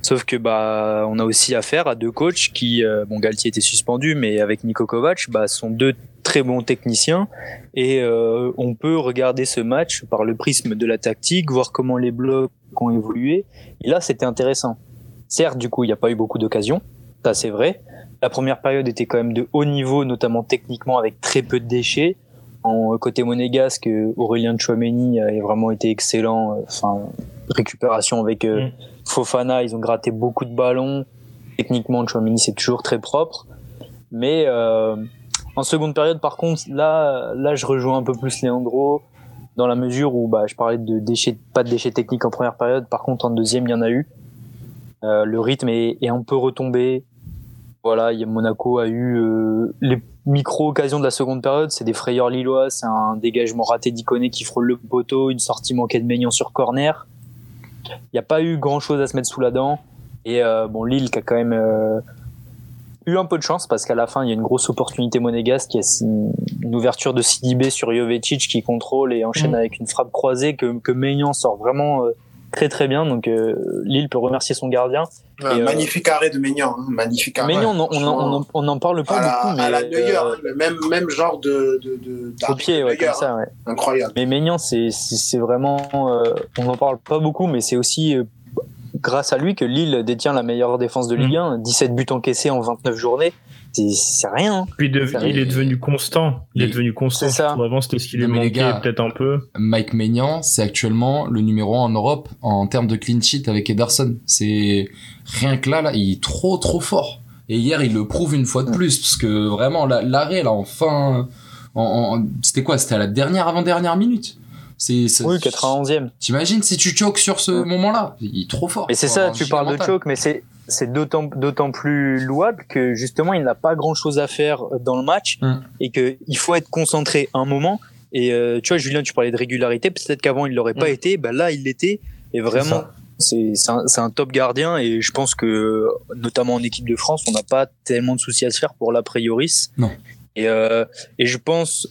Sauf que bah, on a aussi affaire à deux coachs qui, euh, bon, Galtier était suspendu, mais avec Niko Kovac, bah, sont deux très bons techniciens et euh, on peut regarder ce match par le prisme de la tactique, voir comment les blocs ont évolué. Et là, c'était intéressant. Certes, du coup, il n'y a pas eu beaucoup d'occasions, ça c'est vrai. La première période était quand même de haut niveau, notamment techniquement, avec très peu de déchets. En côté monégasque, Aurélien Chouameni a vraiment été excellent. Enfin, récupération avec euh, Mm. Fofana, ils ont gratté beaucoup de ballons. Techniquement, Chouameni, c'est toujours très propre. Mais euh, en seconde période, par contre, là, là, je rejoins un peu plus Leandro dans la mesure où bah, je parlais de déchets, pas de déchets techniques en première période. Par contre, en deuxième, il y en a eu. Euh, le rythme est, est un peu retombé. Voilà, il y a Monaco a eu euh, les micro-occasions de la seconde période, c'est des frayeurs lillois, c'est un dégagement raté d'Iconé qui frôle le poteau, une sortie manquée de Maignan sur corner. Il n'y a pas eu grand-chose à se mettre sous la dent. Et euh, bon, Lille qui a quand même euh, eu un peu de chance parce qu'à la fin, il y a une grosse opportunité monégasque, qui est une une ouverture de Sidibé sur Jovetic qui contrôle et enchaîne Mm. avec une frappe croisée que, que Maignan sort vraiment euh, très très bien. Donc euh, Lille peut remercier son gardien. Ouais, Et, euh, magnifique arrêt de Maignan, hein, magnifique arrêt. Maignan, on, on, en- on, en- on en parle pas à la, beaucoup, mais à la Neuer, euh, le même, même genre de, de, de au pied, ouais, comme ça, ouais. hein. incroyable. Mais Maignan, c'est vraiment, euh, on en parle pas beaucoup, mais c'est aussi grâce à lui que Lille détient la meilleure défense de Ligue 1. 17 buts encaissés en 29 journées, c'est- rien. hein. Puis de- il est devenu constant. Il est devenu constant. C'est ça. Avant, c'était ce qui lui Non, mais les manquait gars, peut-être un peu. Mike Maignan, c'est actuellement le numéro 1 en Europe en termes de clean sheet avec Ederson. C'est rien que là, là, il est trop trop fort. Et hier, il le prouve une fois de plus parce que vraiment la- l'arrêt là, en fin, en, en- c'était quoi? C'était à la dernière avant-dernière minute. C'est, Oui, 91e. T'imagines si tu choques sur ce moment-là? Il est trop fort. Mais c'est ça, tu parles de choke, mais c'est c'est d'autant d'autant plus louable que justement il n'a pas grand chose à faire dans le match Mm. et que il faut être concentré un moment. Et euh, tu vois, Julien, tu parlais de régularité. Peut-être qu'avant il l'aurait pas Mm. été. Bah là, il l'était. Et vraiment, c'est c'est un, un top gardien. Et je pense que notamment en équipe de France, on n'a pas tellement de soucis à se faire pour l'après Yoris. Non. Et euh, et je pense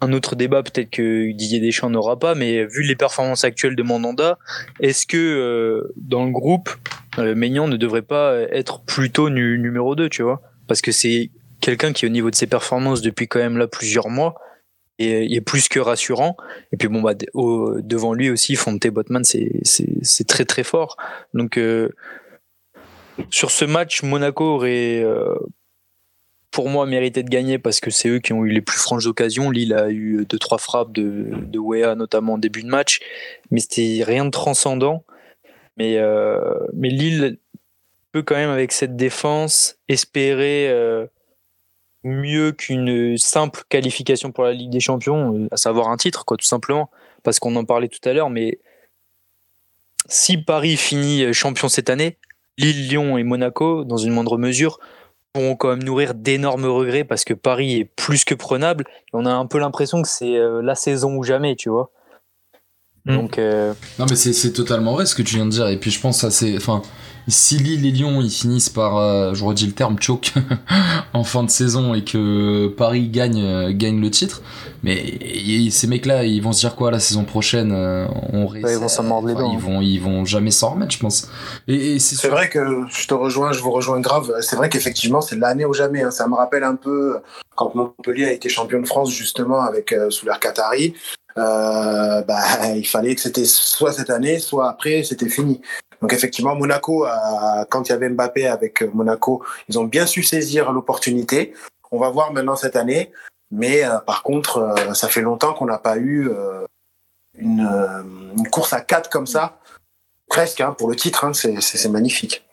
un autre débat peut-être que Didier Deschamps n'aura pas, mais vu les performances actuelles de Mandanda, est-ce que euh, dans le groupe, euh, Maignan ne devrait pas être plutôt nu- numéro 2, tu vois? Parce que c'est quelqu'un qui, au niveau de ses performances depuis quand même là plusieurs mois, est, est plus que rassurant. Et puis bon, bah, devant lui aussi, Fonte Botman, c'est très très fort. Donc euh, sur ce match, Monaco aurait euh, pour moi mérité de gagner parce que c'est eux qui ont eu les plus franches occasions. Lille a eu deux trois frappes de, Wea notamment en début de match, mais c'était rien de transcendant. Mais, euh, Lille peut quand même avec cette défense espérer euh, mieux qu'une simple qualification pour la Ligue des Champions, euh, à savoir un titre quoi tout simplement. parce qu'on en parlait tout à l'heure, mais si Paris finit champion cette année, Lille, Lyon et Monaco, dans une moindre mesure, vont quand même nourrir d'énormes regrets parce que Paris est plus que prenable. on a un peu l'impression que c'est euh, la saison ou jamais, tu vois. Mm. Donc, euh, Non, mais c'est totalement vrai ce que tu viens de dire. Et puis je pense que ça, c'est. Enfin, si Lille et Lyon ils finissent par, euh, je redis le terme, choke (laughs) en fin de saison et que Paris gagne, euh, gagne le titre, mais ces mecs-là, ils vont se dire quoi la saison prochaine euh, on Ils vont s'en mordre les dents. Ils hein. vont, ils vont jamais s'en remettre, je pense. Et, c'est vrai que je te rejoins, je vous rejoins grave. C'est vrai qu'effectivement, c'est l'année ou jamais. Hein. Ça me rappelle un peu quand Montpellier a été champion de France justement avec sous l'air Qatari. bah, (laughs) il fallait que c'était soit cette année, soit après, c'était fini. Donc effectivement, Monaco, quand il y avait Mbappé avec Monaco, ils ont bien su saisir l'opportunité. On va voir maintenant cette année. Mais euh, par contre, euh, ça fait longtemps qu'on n'a pas eu euh, une, course à 4 comme ça. Presque, hein, pour le titre, hein, c'est magnifique.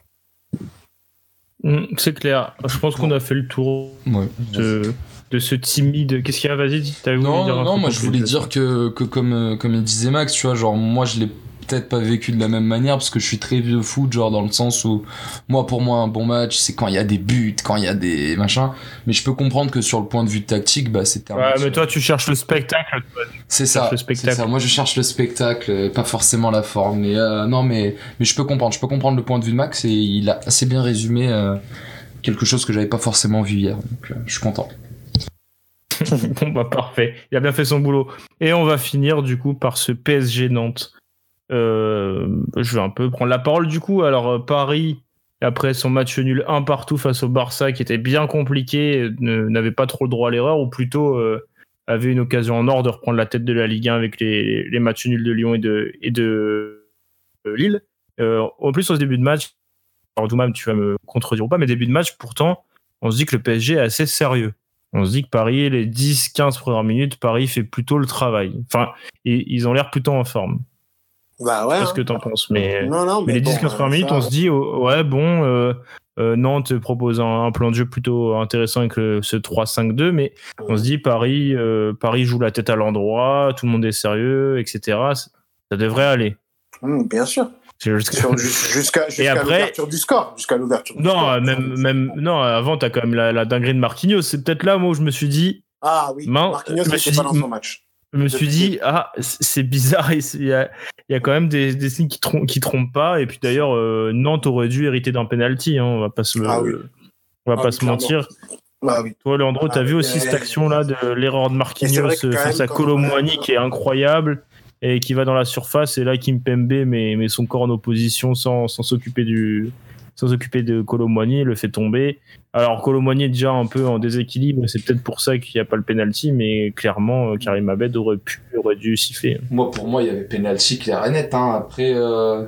Mm, c'est clair. Je pense qu'on a fait le tour de, ce timide. Qu'est-ce qu'il y a? Vas-y, Non, non, moi je voulais dire que, que comme, comme il disait Max, tu vois, genre moi je l'ai peut-être pas vécu de la même manière parce que je suis très vieux foot, genre dans le sens où moi pour moi un bon match c'est quand il y a des buts, quand il y a des machins. Mais je peux comprendre que sur le point de vue tactique, bah c'était. Ouais, mais toi tu cherches le spectacle. C'est ça. ça. Moi je cherche le spectacle, pas forcément la forme. Mais euh, non, mais mais je peux comprendre. Je peux comprendre le point de vue de Max et il a assez bien résumé euh, quelque chose que j'avais pas forcément vu hier. Donc euh, je suis content. (laughs) bon bah parfait, il a bien fait son boulot. Et on va finir du coup par ce PSG Nantes. Euh, je vais un peu prendre la parole du coup. Alors euh, Paris, après son match nul un partout face au Barça, qui était bien compliqué, n'avait pas trop le droit à l'erreur, ou plutôt euh, avait une occasion en or de reprendre la tête de la Ligue 1 avec les, matchs nuls de Lyon et de, et de Lille. en plus, au début de match, alors Doumam, tu vas me contredire ou pas, mais début de match, pourtant, on se dit que le PSG est assez sérieux. On se dit que Paris, les 10-15 premières minutes, Paris fait plutôt le travail. Enfin, ils ont l'air plutôt en forme. Bah ouais. ce hein. que t'en penses. Mais, mais, les 10-15 minutes, on se dit, oh, ouais, bon, euh, euh, Nantes propose un, plan de jeu plutôt intéressant avec ce 3-5-2, mais on se dit, Paris, euh, Paris joue la tête à l'endroit, tout le monde est sérieux, etc. Ça devrait aller. Mmh, bien sûr. Jusqu'à (laughs) l'ouverture du score. Jusqu'à l'ouverture Non, même, même, non, avant, t'as quand même la, la dinguerie de Marquinhos. C'est peut-être là, moi, où je me suis dit. Ah oui, Marquinhos n'était pas dans son match. Je me suis dit, ah, c'est bizarre, il y, a, il y a quand même des, des signes qui, trompent, qui trompent pas. Et puis d'ailleurs, euh, Nantes aurait dû hériter d'un penalty, hein, on va pas se, ah on va ah pas se mentir. Ah oui. Toi, Leandro, t'as vu aussi cette action-là de l'erreur de Marquinhos face à Colomboigny qui est incroyable et qui va dans la surface. Et là, Kimpembe met, met son corps en opposition sans s'occuper du, sans s'occuper de Colomboigny, le fait tomber. Alors Colomboigny est déjà un peu en déséquilibre, c'est peut-être pour ça qu'il n'y a pas le penalty, mais clairement euh, Karim Abed aurait pu, aurait dû siffler. Moi, pour moi, il y avait penalty clair et net. Hein. Après, euh,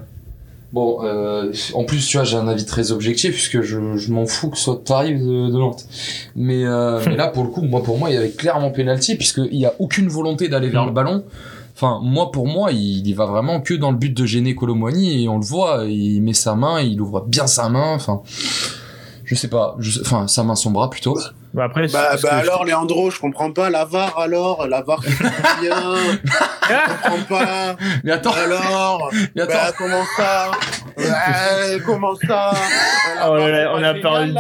bon, euh, en plus, tu vois, j'ai un avis très objectif puisque je, je m'en fous que soit tarif de, de Nantes. Mais, (laughs) mais là, pour le coup, moi, pour moi, il y avait clairement penalty puisqu'il n'y a aucune volonté d'aller vers mm. le ballon. Enfin, moi, pour moi, il, il va vraiment que dans le but de gêner Colomboigny et on le voit, il met sa main, il ouvre bien sa main. Enfin, je sais pas, enfin, sa main, son bras plutôt. Bah après, bah, bah alors, Leandro, je comprends pas. La VAR, alors La VAR, bien. (laughs) je comprends pas. Mais attends. Alors Mais attends. Bah, comment ça? (laughs) ouais, Comment ça (laughs) oh, On a perdu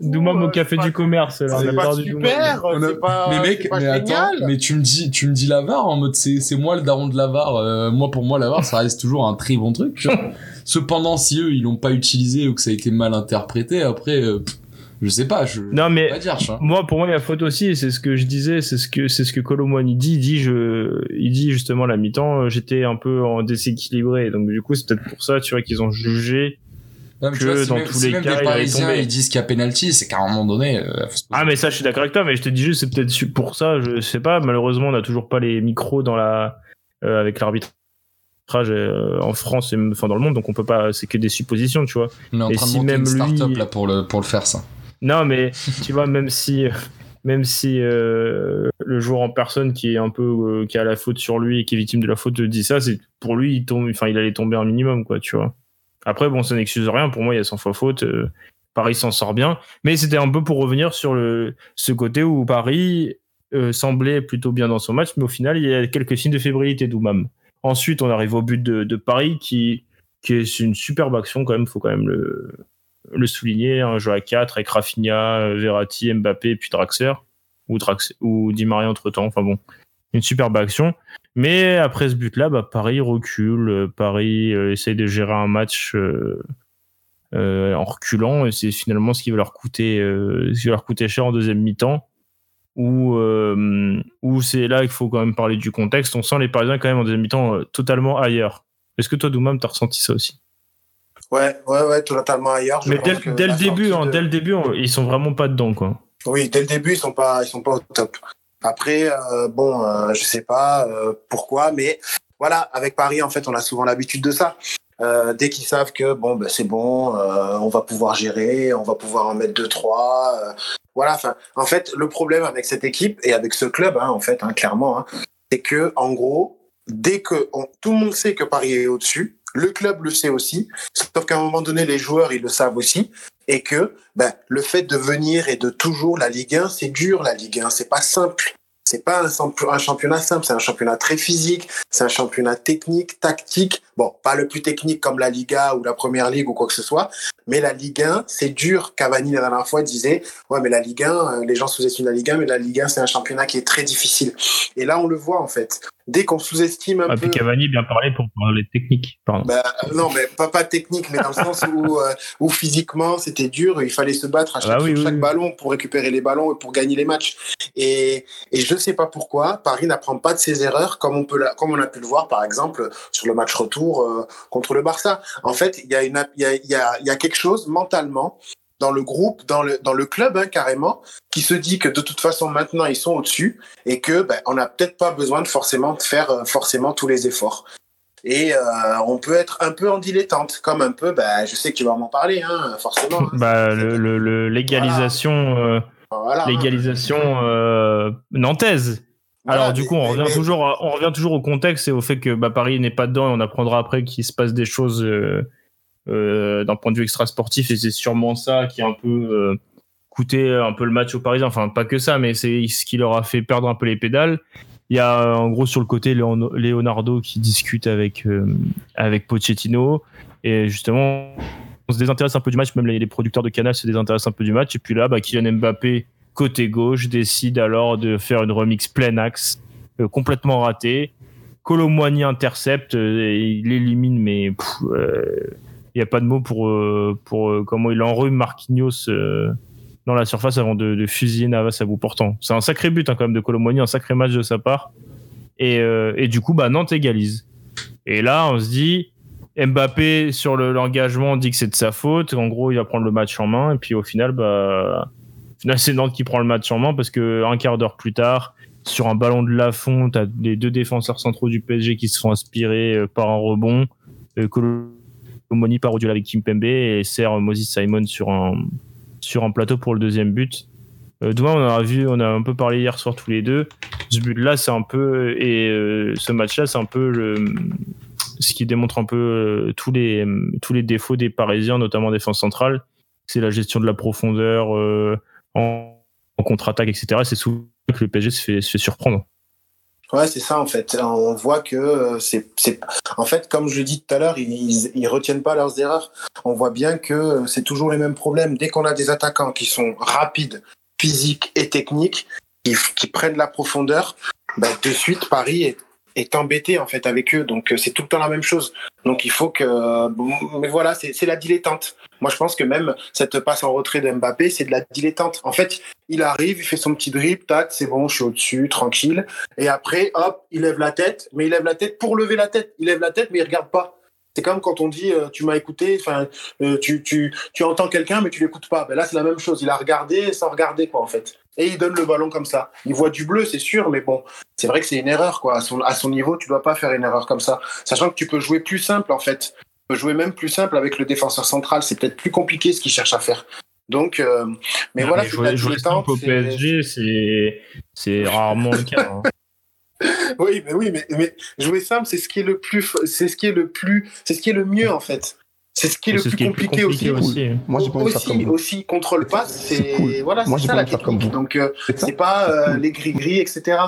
Doumam au café du commerce. Là. On a pas super. Pas, mais mec, mais attends, mais tu me dis, tu me dis la VAR en mode c'est moi le daron de la VAR. Euh, moi, pour moi, la VAR, ça reste toujours un très bon truc. (laughs) Cependant, si eux, ils l'ont pas utilisé ou que ça a été mal interprété, après... Euh, je sais pas, je. Non mais moi, pour moi, il y a faute aussi. C'est ce que je disais, c'est ce que c'est ce que dit. Il dit, je, il dit justement la mi-temps, euh, j'étais un peu en déséquilibré. Donc du coup, c'est peut-être pour ça, tu vois, qu'ils ont jugé que dans tous les cas, les Parisiens ils disent qu'il y a penalty, c'est qu'à un moment donné. Euh, ah mais ça, je suis d'accord avec toi, mais je te dis juste, c'est peut-être pour ça. Je sais pas. Malheureusement, on n'a toujours pas les micros dans la euh, avec l'arbitre en France et enfin dans le monde donc on peut pas c'est que des suppositions tu vois on est en train de monter une start-up là pour le pour le faire ça non, mais tu vois, même si, même si euh, le joueur en personne qui est un peu euh, qui a la faute sur lui et qui est victime de la faute dit ça, c'est pour lui, il tombe, enfin, il allait tomber un minimum, quoi, tu vois. Après, bon, ça n'excuse rien. Pour moi, il y a 100 fois faute. Euh, Paris s'en sort bien, mais c'était un peu pour revenir sur ce côté où Paris euh, semblait plutôt bien dans son match, mais au final, il y a quelques signes de fébrilité d'Oumam. Ensuite, on arrive au but de, de Paris, qui, qui est une superbe action quand même, faut quand même le, le souligner. Un jeu à 4 avec Rafinha, Verratti, Mbappé, puis Draxler, ou, Drax, ou Di Maria entre-temps. Enfin bon, une superbe action. Mais après ce but-là, bah, Paris recule, Paris euh, essaye de gérer un match euh, euh, en reculant, et c'est finalement ce qui va leur coûter, euh, ce qui va leur coûter cher en deuxième mi-temps. Où, euh, c'est là qu'il faut quand même parler du contexte. On sent les Parisiens quand même en deuxième mi-temps euh, totalement ailleurs. Est-ce que toi, Doumam, t'as ressenti ça aussi? Ouais, ouais, ouais, totalement ailleurs. Mais pense dès, le début, hein, de- dès le début, ils sont vraiment pas dedans, quoi. Oui, dès le début, ils sont pas, ils sont pas au top. Après, euh, bon, euh, je sais pas euh, pourquoi, mais voilà, avec Paris, en fait, on a souvent l'habitude de ça. Dès qu'ils savent que bon, ben, c'est bon, on va pouvoir gérer, on va pouvoir en mettre deux, trois. voilà. Enfin, en fait, le problème avec cette équipe et avec ce club, hein, en fait, hein, clairement, hein, c'est que en gros, dès que on- tout le monde sait que Paris est au-dessus, le club le sait aussi, sauf qu'à un moment donné, les joueurs ils le savent aussi, et que ben, le fait de venir et de toujours la Ligue 1, c'est dur la Ligue 1, c'est pas simple. C'est pas un, un championnat simple, c'est un championnat très physique, c'est un championnat technique, tactique. Bon, pas le plus technique comme la Liga ou la Première Ligue ou quoi que ce soit, mais la Ligue 1, c'est dur. Cavani la dernière fois disait, ouais, mais la Ligue 1, euh, les gens sous-estiment la Ligue 1, mais la Ligue 1, c'est un championnat qui est très difficile. Et là, on le voit en fait. Dès qu'on sous-estime un Ah, peu. puis Cavani bien parlé pour parler technique. Pardon. Bah, non, mais pas, pas technique, mais dans le sens où, euh, où physiquement c'était dur, il fallait se battre à chaque, Ah oui, sur oui, chaque oui. ballon pour récupérer les ballons et pour gagner les matchs. Et, et je sais pas pourquoi, Paris n'apprend pas de ses erreurs comme on, peut la- comme on a pu le voir par exemple sur le match retour euh, contre le Barça. En fait, il y, a une- il y, a, il y, a, il y a quelque chose mentalement dans le groupe, dans le, dans le club hein, carrément, qui se dit que de toute façon maintenant ils sont au-dessus et que ben, on n'a peut-être pas besoin de forcément de faire euh, forcément tous les efforts. Et euh, on peut être un peu en dilettante, comme un peu, bah, je sais que tu vas m'en parler, hein, forcément. hein. (laughs) Bah, le, le- le- l'égalisation, euh, Voilà, nantaise. Voilà, Alors du coup, on revient mais- toujours, à- on revient toujours au contexte et au fait que bah, Paris n'est pas dedans et on apprendra après qu'il se passe des choses euh, d'un point de vue extra sportif et c'est sûrement ça qui a un peu euh, coûté un peu le match aux Parisiens. Enfin, pas que ça, mais c'est ce qui leur a fait perdre un peu les pédales. Il y a euh, en gros sur le côté Leonardo qui discute avec euh, avec Pochettino et justement on se désintéresse un peu du match, même les, producteurs de Canal se désintéressent un peu du match et puis là, bah, Kylian Mbappé côté gauche décide alors de faire une remix plein axe euh, complètement ratée. Colomboigny intercepte, euh, et il élimine, mais n'y a pas de mots pour, euh, pour euh, comment il enrhume Marquinhos euh, dans la surface avant de, de fusiller Navas à bout portant. C'est un sacré but hein, quand même de Colomboigny, un sacré match de sa part. Et, et du coup, bah, Nantes égalise. Et là, on se dit, Mbappé sur le- l'engagement dit que c'est de sa faute. En gros, il va prendre le match en main. Et puis au final, bah, c'est Nantes qui prend le match en main parce que un quart d'heure plus tard, sur un ballon de Lafont, t'as les deux défenseurs centraux du PSG qui se font aspirer euh, par un rebond. Colomoni part au duel avec Kimpembe et sert Moses Simon sur un, sur un plateau pour le deuxième but. Euh, on a vu, on a un peu parlé hier soir tous les deux. Ce but-là, c'est un peu et euh, ce match-là, c'est un peu ce qui démontre un peu euh, tous les tous les défauts des Parisiens, notamment en défense centrale. C'est la gestion de la profondeur euh, en, en contre-attaque, etc. C'est souvent que le PSG se fait, se fait surprendre. Ouais, c'est ça en fait. On voit que euh, c'est, c'est, en fait, comme je l'ai dit tout à l'heure, ils, ils, ils retiennent pas leurs erreurs. On voit bien que euh, c'est toujours les mêmes problèmes. Dès qu'on a des attaquants qui sont rapides, physiques et techniques, qui, qui prennent la profondeur, bah, de suite Paris est, est embêté en fait avec eux. Donc euh, c'est tout le temps la même chose. Donc il faut que, euh, mais voilà, c'est, la dilettante. Moi je pense que même cette passe en retrait de Mbappé, c'est de la dilettante. En fait, il arrive, il fait son petit dribble, tac, c'est bon, je suis au-dessus, tranquille. Et après, hop, il lève la tête, mais il lève la tête pour lever la tête. Il lève la tête, mais il regarde pas. C'est comme quand on dit euh, tu m'as écouté, enfin euh, tu, tu, tu entends quelqu'un mais tu l'écoutes pas. Ben là c'est la même chose. Il a regardé sans regarder quoi en fait. Et il donne le ballon comme ça. Il voit du bleu c'est sûr, mais bon c'est vrai que c'est une erreur quoi. À son, à son niveau tu dois pas faire une erreur comme ça. Sachant que tu peux jouer plus simple en fait. Tu peux jouer même plus simple avec le défenseur central. C'est peut-être plus compliqué ce qu'il cherche à faire. Donc, euh, mais Non, voilà, mais jouer, jouer simple au PSG, c'est c'est rarement le cas. hein. (laughs) Oui, mais oui, mais, mais jouer simple, c'est ce qui est le plus, c'est ce qui est le plus, c'est ce qui est le mieux en fait. C'est ce qui est le plus compliqué, aussi. Moi, j'ai pas envie de faire comme aussi, vous. aussi contre le pass, c'est cool. voilà, Moi, c'est ça pas la technique. vous. Donc euh, C'est pas euh, (laughs) les gris gris, etc.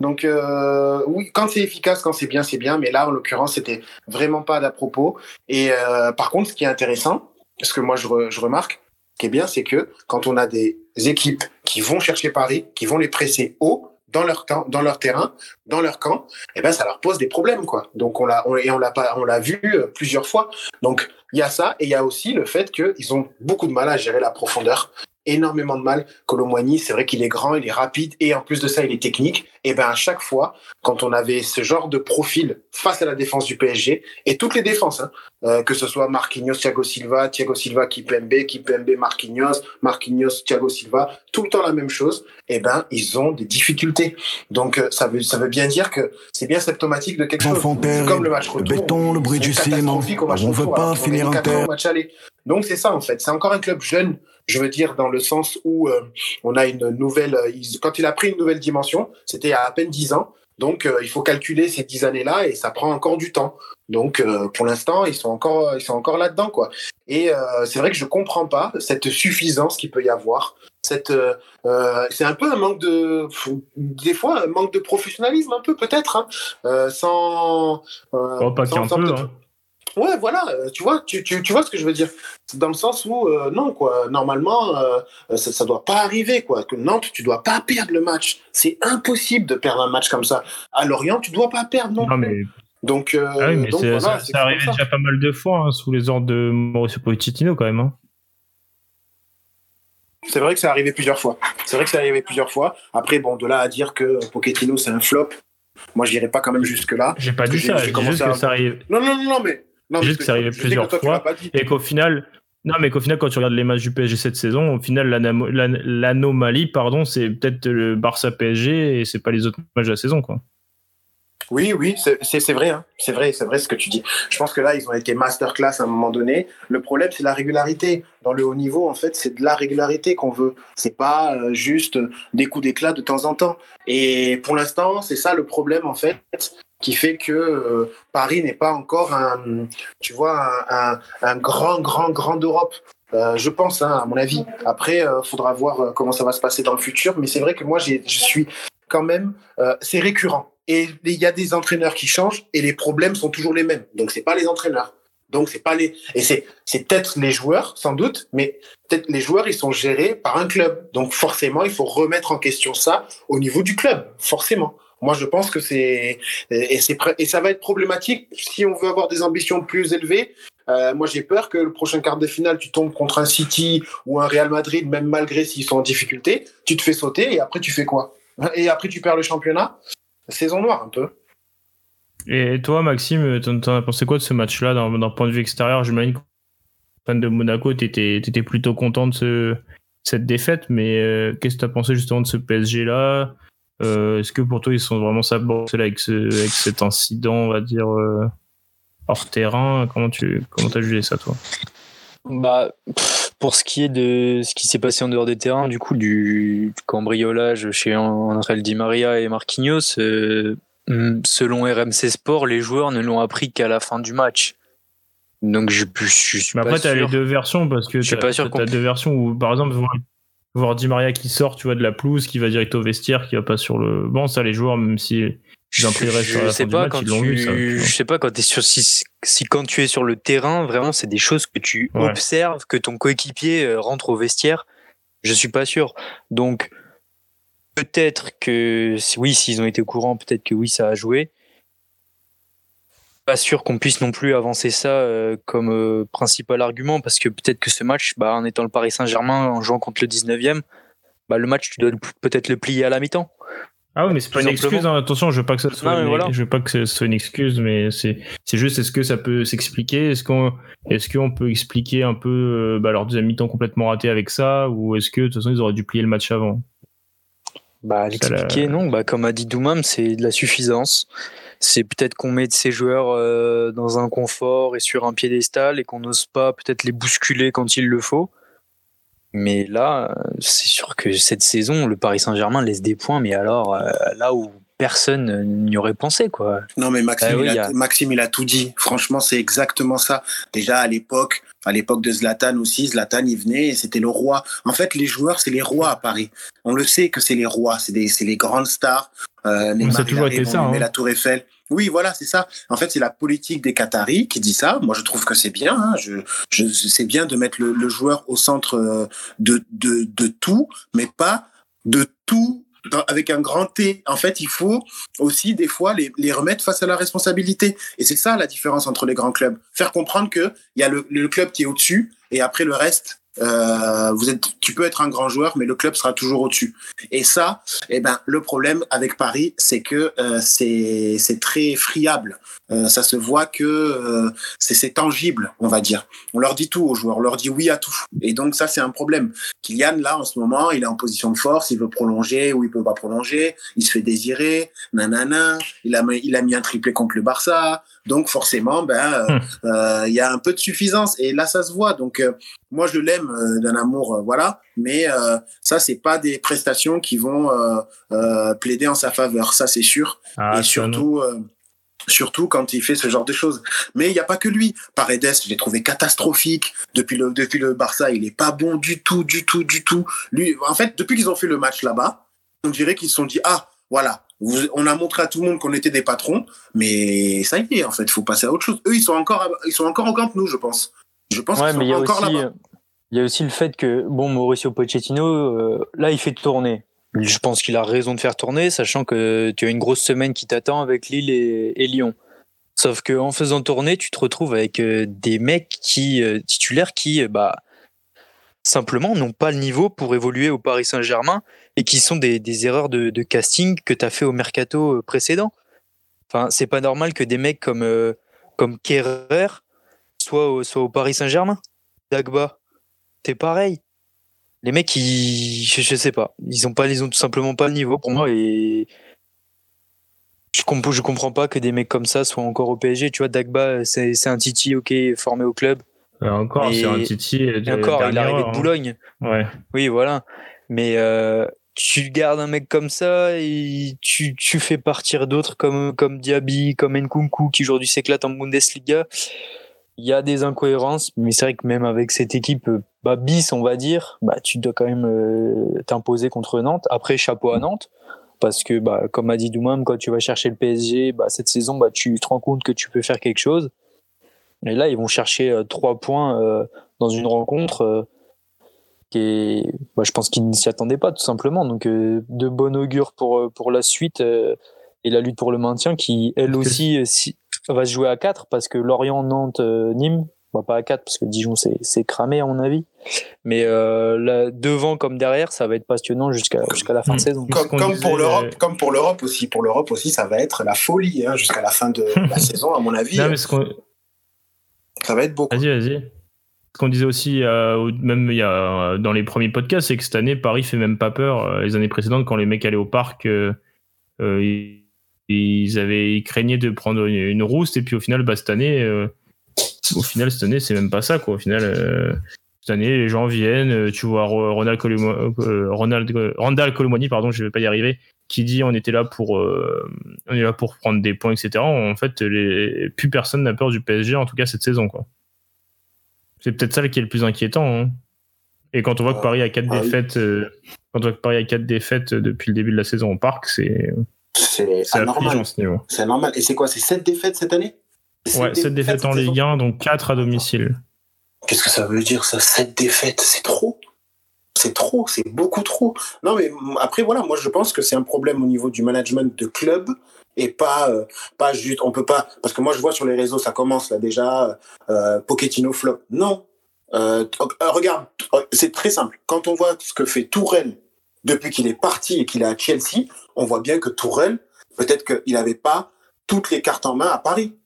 Donc euh, oui, quand c'est efficace, quand c'est bien, c'est bien. Mais là, en l'occurrence, c'était vraiment pas d'à propos. Et euh, par contre, ce qui est intéressant, ce que moi je, re- je remarque, ce qui est bien, c'est que quand on a des équipes qui vont chercher Paris, qui vont les presser haut dans leur temps, dans leur terrain, dans leur camp, eh ben ça leur pose des problèmes quoi. Donc on l'a et on l'a pas on l'a vu euh, plusieurs fois. Donc il y a ça et il y a aussi le fait qu'ils ont beaucoup de mal à gérer la profondeur, énormément de mal. Colomboigny, c'est vrai qu'il est grand, il est rapide et en plus de ça il est technique. Et ben à chaque fois quand on avait ce genre de profil face à la défense du PSG et toutes les défenses, hein, euh, que ce soit Marquinhos, Thiago Silva, Thiago Silva, Kipembe, Kipembe, Marquinhos, Marquinhos, Thiago Silva, tout le temps la même chose. Eh ben ils ont des difficultés. Donc euh, ça veut ça veut bien dire que c'est bien symptomatique de quelque chose. Comme le match le retour. béton, le bruit du ciment. On veut pas finir en 4-1 terre. Donc c'est ça en fait. C'est encore un club jeune. Je veux dire dans le sens où euh, on a une nouvelle. euh, quand il a pris une nouvelle dimension, c'était à à peine 10 ans. Donc euh, il faut calculer ces 10 années-là et ça prend encore du temps. Donc euh, pour l'instant ils sont encore ils sont encore là-dedans quoi. Et euh, c'est vrai que je comprends pas cette suffisance qu'il peut y avoir. Cette c'est un peu un manque de des fois un manque de professionnalisme un peu peut-être hein. Euh, sans euh, Oh, pas sans- peu. hein. Ouais, voilà, euh, tu vois, tu, tu, tu vois ce que je veux dire. C'est Dans le sens où, euh, non, quoi, normalement, euh, ça, ça doit pas arriver, quoi. Que Nantes, tu dois pas perdre le match. C'est impossible de perdre un match comme ça. À Lorient, tu dois pas perdre non, mais, Donc, euh, ah oui, mais donc c'est- voilà, ça, ça arrivait déjà pas mal de fois hein, sous les ordres de Mauricio Pochettino quand même. hein. C'est vrai que ça arrivé plusieurs fois. C'est vrai que ça arrivé plusieurs fois. Après, bon, de là à dire que Pochettino, c'est un flop, moi, j'irai pas quand même jusque-là. J'ai pas dit ça, j'ai commencé à- que ça arrive. Non, non, non, non, mais. Non, Juste que ça arrivait je sais plusieurs toi, fois. Et qu'au final, non, mais qu'au final, quand tu regardes les matchs du PSG cette saison, au final, l'an- l'anomalie, pardon, c'est peut-être le Barça PSG et c'est pas les autres matchs de la saison, quoi. Oui, oui, c'est- c'est c'est vrai, hein. c'est vrai, c'est vrai ce que tu dis. Je pense que là, ils ont été masterclass à un moment donné. Le problème, c'est la régularité. Dans le haut niveau, en fait, c'est de la régularité qu'on veut. C'est pas euh, juste des coups d'éclat de temps en temps. Et pour l'instant, c'est ça le problème, en fait, qui fait que euh, Paris n'est pas encore un, tu vois, un, grand, grand, grand d'Europe. Euh, je pense, hein, à mon avis. Après, il faudra voir euh, comment ça va se passer dans le futur. Mais c'est vrai que moi, je suis quand même, euh, c'est récurrent. Et il y a des entraîneurs qui changent et les problèmes sont toujours les mêmes. Donc c'est pas les entraîneurs. Donc c'est pas les et c'est c'est peut-être les joueurs sans doute, mais peut-être les joueurs ils sont gérés par un club. Donc forcément il faut remettre en question ça au niveau du club. Forcément. Moi je pense que c'est et ça va être problématique si on veut avoir des ambitions plus élevées. Euh, moi j'ai peur que le prochain quart de finale tu tombes contre un City ou un Real Madrid même malgré s'ils sont en difficulté, tu te fais sauter et après tu fais quoi? Et après tu perds le championnat? Saison noire un peu. Et toi, Maxime, t'en as pensé quoi de ce match-là d'un point de vue extérieur? J'imagine que fan de Monaco, t'étais étais plutôt content de ce, cette défaite, mais euh, qu'est-ce que t'as pensé justement de ce PSG-là Euh, Est-ce que pour toi, ils sont vraiment sabotés avec, ce, avec cet incident, on va dire, euh, hors terrain Comment tu comment as jugé ça, toi? Bah, pour ce qui est de ce qui s'est passé en dehors des terrains, du coup, du cambriolage chez André Di Maria et Marquinhos, euh, mm, selon RMC Sport, les joueurs ne l'ont appris qu'à la fin du match. Donc, je, je, je suis Mais pas après, t'as les sûr. deux versions parce que sûr t'as qu'on- deux versions où, par exemple, voir, Di Maria qui sort, tu vois, de la pelouse, qui va direct au vestiaire, qui va pas sur le banc, ça, les joueurs, même si je fin sais pas match, quand ils l'ont vu, ça. tu tu, vois. je sais pas quand es sur si, si quand tu es sur le terrain, vraiment, c'est des choses que tu Ouais. observes, que ton coéquipier euh, rentre au vestiaire. Je suis pas sûr. Donc peut-être que oui, s'ils ont été au courant, peut-être que oui, ça a joué. Pas sûr qu'on puisse non plus avancer ça euh, comme euh, principal argument parce que peut-être que ce match, bah, en étant le Paris Saint-Germain, en jouant contre le 19e, bah, le match, tu dois peut-être le plier à la mi-temps. Ah oui, mais c'est pas une excuse. hein. Attention, je veux pas que ça soit. Non, une... voilà. Je veux pas que ce soit une excuse, mais c'est c'est juste est-ce que ça peut s'expliquer? Est-ce qu'on est-ce qu'on peut expliquer un peu euh, bah, leur deuxième mi-temps complètement raté avec ça, ou est-ce que de toute façon ils auraient dû plier le match avant? Bah, l'expliquer, non. Bah, comme a dit Doumam, c'est de la suffisance. C'est peut-être qu'on met de ces joueurs euh, dans un confort et sur un piédestal et qu'on n'ose pas peut-être les bousculer quand il le faut. Mais là, c'est sûr que cette saison, le Paris Saint-Germain laisse des points, mais alors euh, là où personne n'y aurait pensé, quoi. Non, mais Maxime, Ah oui, il, a, Maxime, il a tout dit. Franchement, c'est exactement ça. Déjà, à l'époque, à l'époque de Zlatan aussi, Zlatan, il venait et c'était le roi. En fait, les joueurs, c'est les rois à Paris. On le sait que c'est les rois, c'est des, c'est les grandes stars. Euh, Neymar, ça a il toujours arrive, été ça, on lui met hein. la Tour Eiffel. Oui, voilà, c'est ça. En fait, c'est la politique des Qataris qui dit ça. Moi, je trouve que c'est bien. hein. Je, je, c'est bien de mettre le, le joueur au centre euh, de, de, de tout, mais pas de tout dans- avec un grand T. En fait, il faut aussi des fois les, les remettre face à la responsabilité. Et c'est ça la différence entre les grands clubs. Faire comprendre que il y a le, le club qui est au-dessus et après le reste, euh, vous êtes, tu peux être un grand joueur, mais le club sera toujours au-dessus. Et ça, eh ben, le problème avec Paris, c'est que euh, c'est c'est très friable. Euh, ça se voit que euh, c'est tangible, on va dire. On leur dit tout aux joueurs, on leur dit oui à tout. Et donc ça, c'est un problème. Kylian, là, en ce moment, il est en position de force, il veut prolonger ou il peut pas prolonger, il se fait désirer, nanana, il a, il a mis un triplé contre le Barça, donc forcément, ben, euh, euh, il y a un peu de suffisance, et là, ça se voit, donc euh, moi, je l'aime euh, d'un amour, voilà, mais euh, ça, c'est pas des prestations qui vont plaider en sa faveur, ça, c'est sûr, Ah, et surtout... euh, Surtout quand il fait ce genre de choses. Mais il n'y a pas que lui. Paredes, je l'ai trouvé catastrophique. Depuis le, depuis le Barça, il est pas bon du tout, du tout, du tout. Lui, en fait, depuis qu'ils ont fait le match là-bas, on dirait qu'ils se sont dit, ah, voilà, vous- on a montré à tout le monde qu'on était des patrons, mais ça y est, en fait, faut passer à autre chose. Eux, ils sont encore, ils sont encore au Camp Nou, je pense. Je pense Ouais, qu'ils mais il y sont a encore là-bas. euh, il y a aussi le fait que bon, Mauricio Pochettino, euh, là, il fait tourner. Je pense qu'il a raison de faire tourner, sachant que tu as une grosse semaine qui t'attend avec Lille et, Lyon. Sauf que en faisant tourner, tu te retrouves avec euh, des mecs qui euh, titulaires qui, euh, bah, simplement n'ont pas le niveau pour évoluer au Paris Saint-Germain et qui sont des, erreurs de, casting que tu as fait au mercato précédent. Enfin, c'est pas normal que des mecs comme comme Kerrer soient au Paris Saint-Germain. Dagba, t'es pareil. Les mecs, ils, je, je sais pas, ils ont pas, ils ont tout simplement pas le niveau pour moi et je, comp je comprends pas que des mecs comme ça soient encore au PSG. Tu vois, Dagba, c'est c'est un Titi, ok, formé au club. Euh, encore, Et- c'est un Titi. Et encore, il est arrivé de Boulogne. Ouais. Oui, voilà. Mais euh, tu gardes un mec comme ça et tu, tu fais partir d'autres comme, comme Diaby, comme Nkunku qui aujourd'hui s'éclate en Bundesliga. Il y a des incohérences, mais c'est vrai que même avec cette équipe euh, bah, bis, on va dire, bah, tu dois quand même euh, t'imposer contre Nantes. Après, chapeau à Nantes, parce que, bah, comme a dit Doumam, quand tu vas chercher le PSG, bah, cette saison, bah, tu te rends compte que tu peux faire quelque chose. Et là, ils vont chercher euh, trois points euh, dans une rencontre. qui est, bah, je pense qu'ils ne s'y attendaient pas tout simplement. Donc de bon augure pour pour la suite et la lutte pour le maintien qui elle aussi euh, si, va se jouer à 4 parce que Lorient, Nantes, euh, Nîmes, bah, pas à 4 parce que Dijon c'est cramé à mon avis. Mais euh, là, devant comme derrière, ça va être passionnant jusqu'à jusqu'à la fin de Mm. saison. Comme, ce qu'on comme disait, pour l'Europe, euh, comme pour l'Europe aussi. Pour l'Europe aussi, ça va être la folie hein, jusqu'à la fin de (laughs) la saison, à mon avis. Non, mais ce qu'on- Ça va être beau. Vas-y, vas-y. Ce qu'on disait aussi, euh, au- même il y a, dans les premiers podcasts, c'est que cette année, Paris fait même pas peur. Les années précédentes, quand les mecs allaient au parc, euh, euh, ils, ils avaient ils craignaient de prendre une, une rouste. Et puis au final, bah, cette année, euh, au final, cette année, c'est même pas ça. Quoi. Au final, euh, cette année, les gens viennent. euh, Tu vois Ro- Ronald, euh, Ronald, Randall Colomoni, pardon, je vais pas y arriver, qui dit on était là pour, on est là pour prendre des points, etc. En fait, les, plus personne n'a peur du PSG, en tout cas cette saison. Quoi. C'est peut-être ça qui est le plus inquiétant. hein. Et quand on voit que Paris a quatre Ah oui. défaites, euh, quand on voit que Paris a quatre défaites depuis le début de la saison au parc, c'est C'est anormal. ce niveau. C'est normal. Et c'est quoi C'est 7 défaites cette année? Ouais, 7 défaites en cette saison Ligue 1, donc 4 à domicile. Qu'est-ce que ça veut dire ça? 7 défaites, c'est trop. C'est trop, c'est beaucoup trop. Non mais après voilà, moi je pense que c'est un problème au niveau du management de club et pas euh, pas juste on peut pas parce que moi je vois sur les réseaux ça commence là déjà euh, Pochettino flop. Non. Euh, euh, regarde, euh, c'est très simple. Quand on voit ce que fait Tourelle depuis qu'il est parti et qu'il est à Chelsea, on voit bien que Tourelle peut-être qu'il n'avait pas toutes les cartes en main à Paris.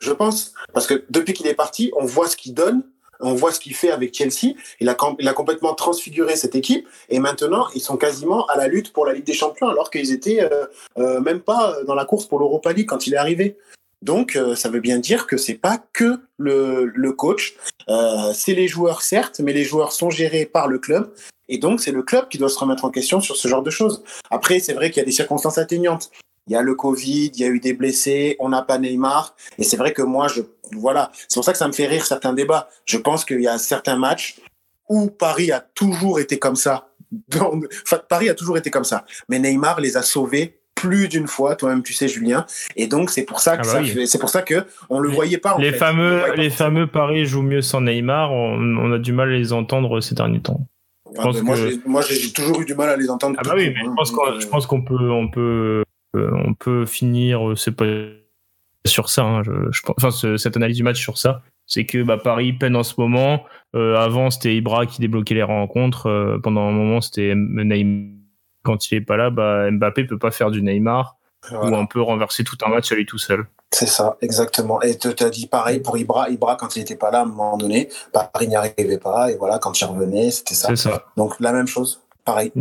Je pense parce que depuis qu'il est parti, on voit ce qu'il donne on voit ce qu'il fait avec Chelsea. Il a, complètement transfiguré cette équipe. Et maintenant, ils sont quasiment à la lutte pour la Ligue des Champions, alors qu'ils étaient euh, euh, même pas dans la course pour l'Europa League quand il est arrivé. Donc, euh, ça veut bien dire que c'est pas que le, le coach. Euh, c'est les joueurs, certes, mais les joueurs sont gérés par le club. Et donc, c'est le club qui doit se remettre en question sur ce genre de choses. Après, c'est vrai qu'il y a des circonstances atténuantes. il y a le Covid, il y a eu des blessés, on n'a pas Neymar. Et c'est vrai que moi, je, voilà, c'est pour ça que ça me fait rire certains débats. Je pense qu'il y a certains matchs où Paris a toujours été comme ça. (laughs) enfin, Paris a toujours été comme ça. Mais Neymar les a sauvés plus d'une fois, toi-même tu sais Julien, et donc c'est pour ça que Ah bah ça fait- c'est pour ça que on le voyait pas. en les fait. Fameux, pas les fameux paris jouent mieux sans Neymar. On, on a du mal à les entendre ces derniers temps. Ah, pense moi, que- j'ai- moi j'ai j'ai toujours eu du mal à les entendre. Ah bah oui, mais je pense qu'on, Donc, je pense qu'on peut, on peut, euh, on peut finir, euh, c'est pas sur ça. hein, je, je enfin, ce- cette analyse du match sur ça, c'est que bah, Paris peine en ce moment. Euh, avant, c'était Ibra qui débloquait les rencontres. euh, pendant un moment, c'était Neymar. Quand il est pas là, bah, Mbappé peut pas faire du Neymar voilà. ou un peu renverser tout un match à lui tout seul. C'est ça, exactement. Et tu as dit pareil pour Ibra. Ibra, quand il n'était pas là, à un moment donné, Paris n'y arrivait pas. Et voilà, quand il revenait, c'était ça. Donc la même chose, pareil.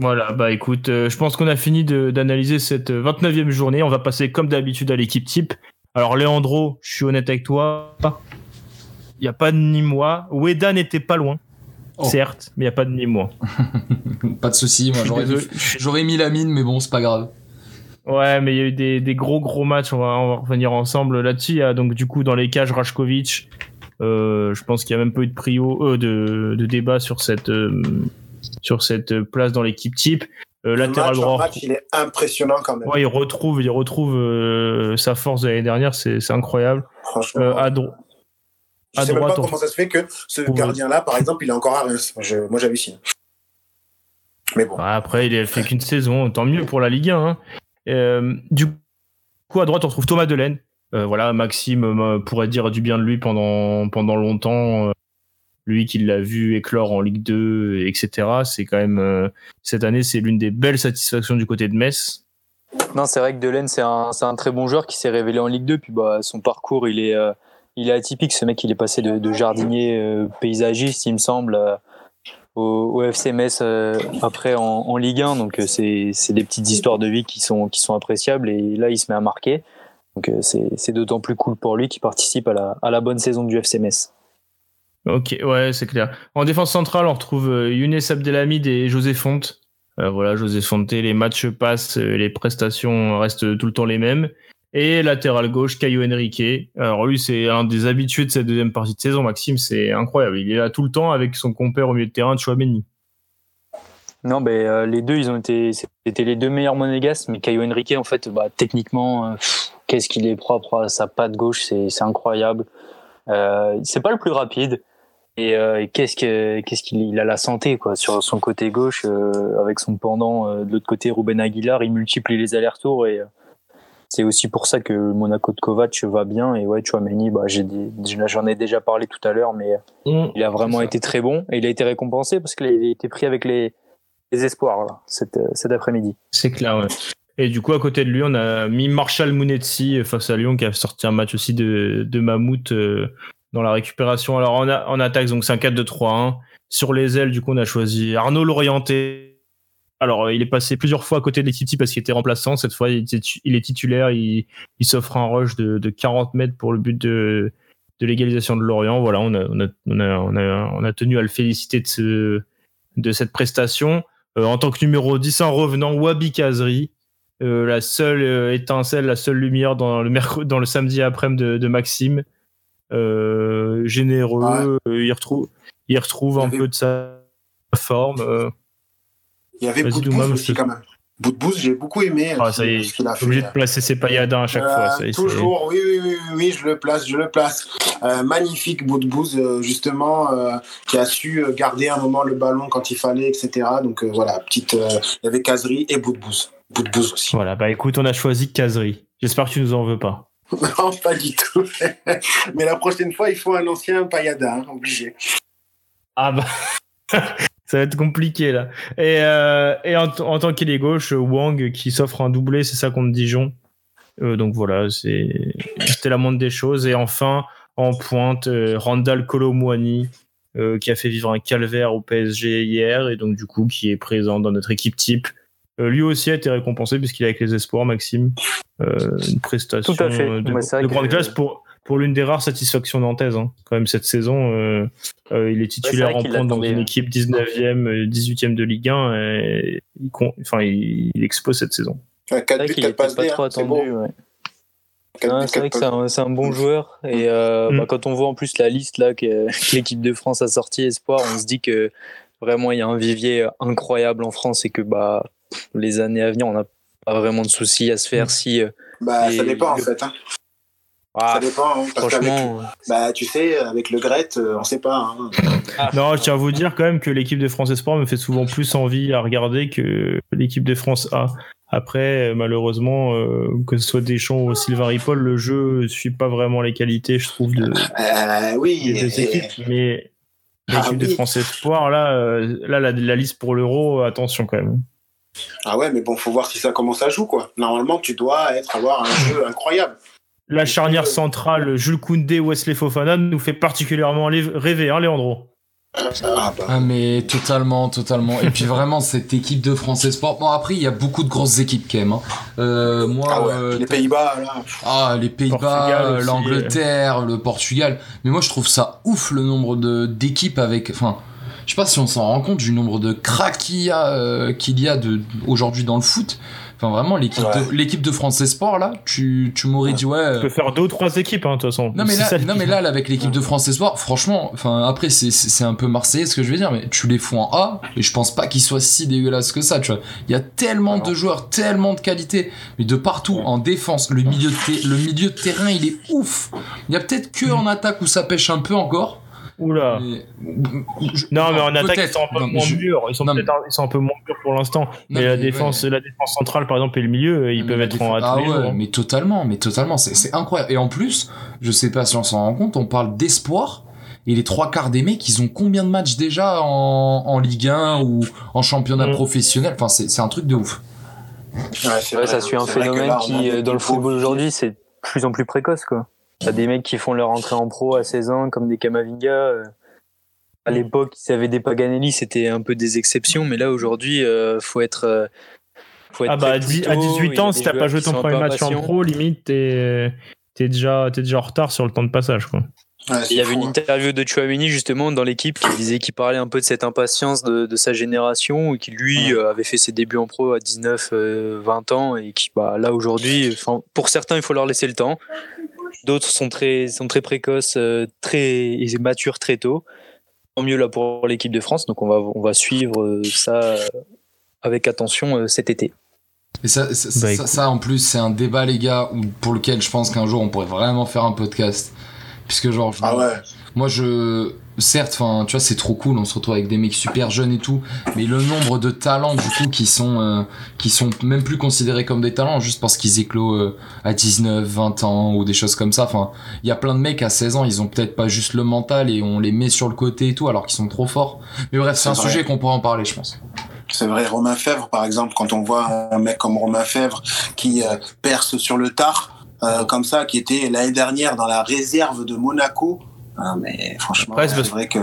Voilà, bah écoute, euh, je pense qu'on a fini d'analyser cette euh, 29e journée. On va passer comme d'habitude à l'équipe type. Alors Leandro, je suis honnête avec toi, il n'y a pas de ni moi. Weda n'était pas loin, Oh. certes, mais il n'y a pas de ni moi. (laughs) Pas de souci, moi j'aurais mis, la mine, mais bon, c'est pas grave. Ouais, mais il y a eu des, des gros gros matchs, on va, on va revenir ensemble là-dessus. A donc du coup dans les cages Rajkovic, euh, je pense qu'il n'y a même pas eu de prio, euh, de, de débat sur cette, euh, sur cette place dans l'équipe type. Euh, latéral match, droit, match, il est impressionnant quand même. Ouais, il retrouve, il retrouve euh, sa force de l'année dernière, c'est incroyable. Franchement. Euh, à, dro- je à sais même droite, pas comment ça se fait que ce gardien-là, par exemple, il est encore à Reims. Je- moi, j'hallucine. Mais bon. Bah, après, il a fait qu'une saison, tant mieux pour la Ligue 1. hein. Euh, du coup, à droite, on trouve Thomas Delaine. Euh, voilà, Maxime euh, pourrait dire du bien de lui pendant, pendant longtemps. lui qui l'a vu éclore en Ligue 2, etc. C'est quand même, euh, cette année, c'est l'une des belles satisfactions du côté de Metz. Non, c'est vrai que Delaine, c'est un, très bon joueur qui s'est révélé en Ligue 2. Puis bah, son parcours, il est, euh, il est atypique. Ce mec, il est passé de, jardinier euh, paysagiste, il me semble, euh, au, au FC Metz euh, après en, Ligue 1. Donc, c'est des petites histoires de vie qui sont, appréciables. Et là, il se met à marquer. Donc, c'est d'autant plus cool pour lui qui participe à la, bonne saison du FC Metz. Ok, ouais, c'est clair. En défense centrale, on retrouve Younes Abdelhamid et José Fonte. Voilà, José Fonte, les matchs passent, les prestations restent tout le temps les mêmes. Et latéral gauche, Caio Henrique. Alors lui, c'est un des habitués de cette deuxième partie de saison, Maxime, c'est incroyable. Il est là tout le temps avec son compère au milieu de terrain, Chouameni. Non, ben euh, les deux, ils ont été, c'était les deux meilleurs monégasques, mais Caio Henrique, en fait, bah, techniquement, euh, qu'est-ce qu'il est propre à sa patte gauche, c'est, incroyable. Euh, c'est pas le plus rapide, et, euh, qu'est-ce que, qu'est-ce qu'il il a la santé, quoi, sur son côté gauche, avec son pendant de l'autre côté, Ruben Aguilar, il multiplie les allers-retours, et c'est aussi pour ça que Monaco de Kovac va bien, et ouais, Chouameni, bah, j'ai j'en ai déjà parlé tout à l'heure, mais On- il a vraiment été très bon et il a été récompensé parce qu'il a été pris avec les, les espoirs là, cet, cet après-midi. C'est clair, ouais. Et du coup, à côté de lui, on a mis Marshall Mounetsi face à Lyon qui a sorti un match aussi de, de Mammouth euh, dans la récupération. Alors, en, a- en attaque, donc c'est un 4-2-3-1. Sur les ailes, du coup, on a choisi Arnaud Lorienté. Alors, euh, il est passé plusieurs fois à côté de l'équipe type parce qu'il était remplaçant. Cette fois, il, était tu- il est titulaire. Il, il s'offre un rush de, de 40 mètres pour le but de, de l'égalisation de Lorient. Voilà, on a, on, a, on, a, on, a, on a tenu à le féliciter de, ce, de cette prestation. Euh, en tant que numéro 10 en revenant, Wabi Kazri, euh, la seule euh, étincelle, la seule lumière dans le, mercredi, dans le samedi après-midi de, de Maxime. Généreux, il retrouve, il retrouve Il un avait- peu de sa forme. Il y avait Douma, aussi quand même. Boudbouz, j'ai beaucoup aimé. Ah, ce- ça y est, ce qu'il a fait. obligé de placer ses pailladins à chaque Euh, fois. ça y est, c'est- toujours, oui, oui, oui, oui, je le place, je le place. Euh, magnifique Boudbouz, euh, justement, euh, qui a su garder un moment le ballon quand il fallait, etc. Donc voilà, petite, il y avait Kazri et Boudbouz. Boudbouz aussi. Voilà, bah écoute, on a choisi Kazri. J'espère que tu nous en veux pas. (laughs) non, pas du tout. (laughs) Mais la prochaine fois, il faut un ancien Payada, hein, obligé. Ah bah. (laughs) Ça va être compliqué là. Et, euh, et en, en tant qu'il est gauche, Wang qui s'offre un doublé, c'est ça contre Dijon. Euh, donc voilà, c'est- c'était la moindre des choses. Et enfin, en pointe, euh, Randall Colomwani, qui a fait vivre un calvaire au PSG hier, et donc du coup qui est présent dans notre équipe type. Lui aussi a été récompensé puisqu'il est avec les espoirs, Maxime. Une prestation de, grande classe pour, pour l'une des rares satisfactions nantaises. hein. Quand même, cette saison, euh, euh, il est titulaire Ouais, en pointe dans une hein. équipe 19e, euh, 18e de Ligue 1. Et il, con- enfin, il, il expose cette saison. 4 C'est vrai buts, qu'il 4 était passes pas trop attendu. ouais. Ouais, buts, c'est vrai quatre que c'est un, bon joueur. Et euh, Mm. bah, quand on voit en plus la liste là que, (laughs) que l'équipe de France a sorti Espoir, on se dit que vraiment il y a un vivier incroyable en France et que bah, les années à venir, on n'a pas vraiment de soucis à se faire si. euh, Bah, ça dépend en le- fait. Hein. Ah, ça dépend. hein, franchement, bah, tu sais, avec le Gret, euh, on sait pas. Hein. Non, je tiens à vous dire quand même que l'équipe de France Espoir me fait souvent plus envie à regarder que l'équipe de France A. Après, malheureusement, euh, que ce soit Deschamps ou Sylvain Ripoll, le jeu suit pas vraiment les qualités, je trouve, de, Euh, oui. des deux et- équipes. Mais Ah l'équipe de. France Espoir, là, euh, là la, la liste pour l'Euro, attention quand même. Ah ouais, mais bon, faut voir si ça commence à jouer, quoi. Normalement, tu dois être, avoir un jeu incroyable. La charnière centrale, Jules Koundé, Wesley Fofana, nous fait particulièrement rêver, hein, Léandro Ah, bah. Ah mais totalement, totalement. Et puis vraiment cette équipe de France Espoir. Bon après il y a beaucoup de grosses équipes quand même. hein. Euh, moi, Ah ouais, euh, les Pays-Bas, là. Ah, les Pays-Bas, l'Angleterre, le Portugal. Mais moi, je trouve ça ouf le nombre de d'équipes avec. Enfin, je sais pas si on s'en rend compte du nombre de cracks qu'il y a, euh, qu'il y a de, aujourd'hui dans le foot. Enfin, vraiment, l'équipe Ouais. de, France Espoir, là, tu, tu m'aurais dit, ouais. On peut faire deux ou trois équipes, hein, de toute façon. Non mais, là, ça, non mais là, là, avec l'équipe de France Espoir, franchement, enfin après c'est- c'est c'est un peu marseillais ce que je veux dire, mais tu les fous en A et je pense pas qu'ils soient si dégueulasses que ça, tu vois. Il y a tellement de joueurs, tellement de qualité, mais de partout en défense, le milieu de, le milieu de terrain il est ouf. Il y a peut-être que en attaque où ça pêche un peu encore. Oula. mais- je- Non, mais en attaque, ils peut-être. sont un peu Non, moins je- mûrs. Ils sont Non, mais- ils sont un peu moins mûrs pour l'instant. Mais, la défense, ouais. la défense centrale, par exemple, et le milieu, ils Mais peuvent être en A défense- tous ah ouais, jours. hein. mais totalement, mais totalement, c'est c'est incroyable. Et en plus, je sais pas si on s'en rend compte, on parle d'espoir. Et les trois quarts des mecs, ils ont combien de matchs déjà en, en Ligue 1 ou en championnat Mm. professionnel? Enfin, c'est c'est un truc de ouf. Ouais, c'est vrai, ça suit un phénomène là, qui, euh, dans le football aujourd'hui, c'est de plus en plus précoce. quoi. T'as des mecs qui font leur entrée en pro à 16 ans, comme des Kamavinga. euh. À l'époque, ils avaient des Paganelli, c'était un peu des exceptions, mais là, aujourd'hui, euh, faut être. euh, faut être Ah bah, à plus dix- à tôt, il y 18 a ans, si t'as pas joué ton premier match en pro, limite, t'es t'es déjà, t'es déjà en retard sur le temps de passage. Quoi. Ouais, c'est Il y avait une hein. interview de Chouameni justement dans l'équipe qui disait qu'il parlait un peu de cette impatience de, de sa génération et qui lui euh, avait fait ses débuts en pro à 19, euh, 20 ans et qui bah, là aujourd'hui, pour certains il faut leur laisser le temps, d'autres sont très, sont très précoces, euh, très et matures très tôt. Tant mieux là pour l'équipe de France, donc on va, on va suivre euh, ça euh, avec attention cet été. Et ça, ça, Bah, ça- ça, en plus, c'est un débat, les gars, pour lequel je pense qu'un jour on pourrait vraiment faire un podcast. Puisque, genre, je- Ah ouais. moi, je. Certes, enfin, tu vois, c'est trop cool, on se retrouve avec des mecs super jeunes et tout, mais le nombre de talents, du coup, qui sont, euh, qui sont même plus considérés comme des talents, juste parce qu'ils éclosent euh, à 19, 20 ans ou des choses comme ça. Enfin, il y a plein de mecs à 16 ans, ils ont peut-être pas juste le mental et on les met sur le côté et tout, alors qu'ils sont trop forts. Mais bref, c'est un vrai. sujet qu'on pourrait en parler, je pense. C'est vrai, Romain Fèvre, par exemple, quand on voit un mec comme Romain Fèvre qui euh, perce sur le tard, euh, comme ça, qui était l'année dernière dans la réserve de Monaco. Ah, mais franchement, Après, c'est vrai que.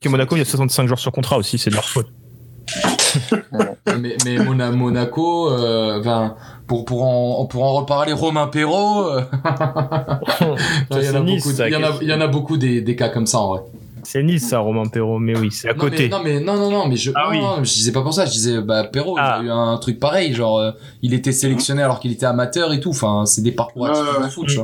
Que Monaco, il y a 65 joueurs sur contrat aussi, c'est de leur faute. mais, mais Mona- Monaco, euh, ben, pour, pour, en, pour en reparler, Romain Perrault, (laughs) il y en a Nice, beaucoup, ça, il y en a, qu'est-ce- il y en a beaucoup des, des cas comme ça en vrai. C'est Nice, ça, Romain Perrault, mais oui, c'est à non, côté. Mais, non, mais non, non, non, mais je, Ah non, oui. non, je disais pas pour ça, je disais, bah, Perrault, Ah. il a eu un truc pareil, genre, euh, il était sélectionné alors qu'il était amateur et tout, enfin, c'est des parcours Ouais, atypiques ouais, de ouais. foot, tu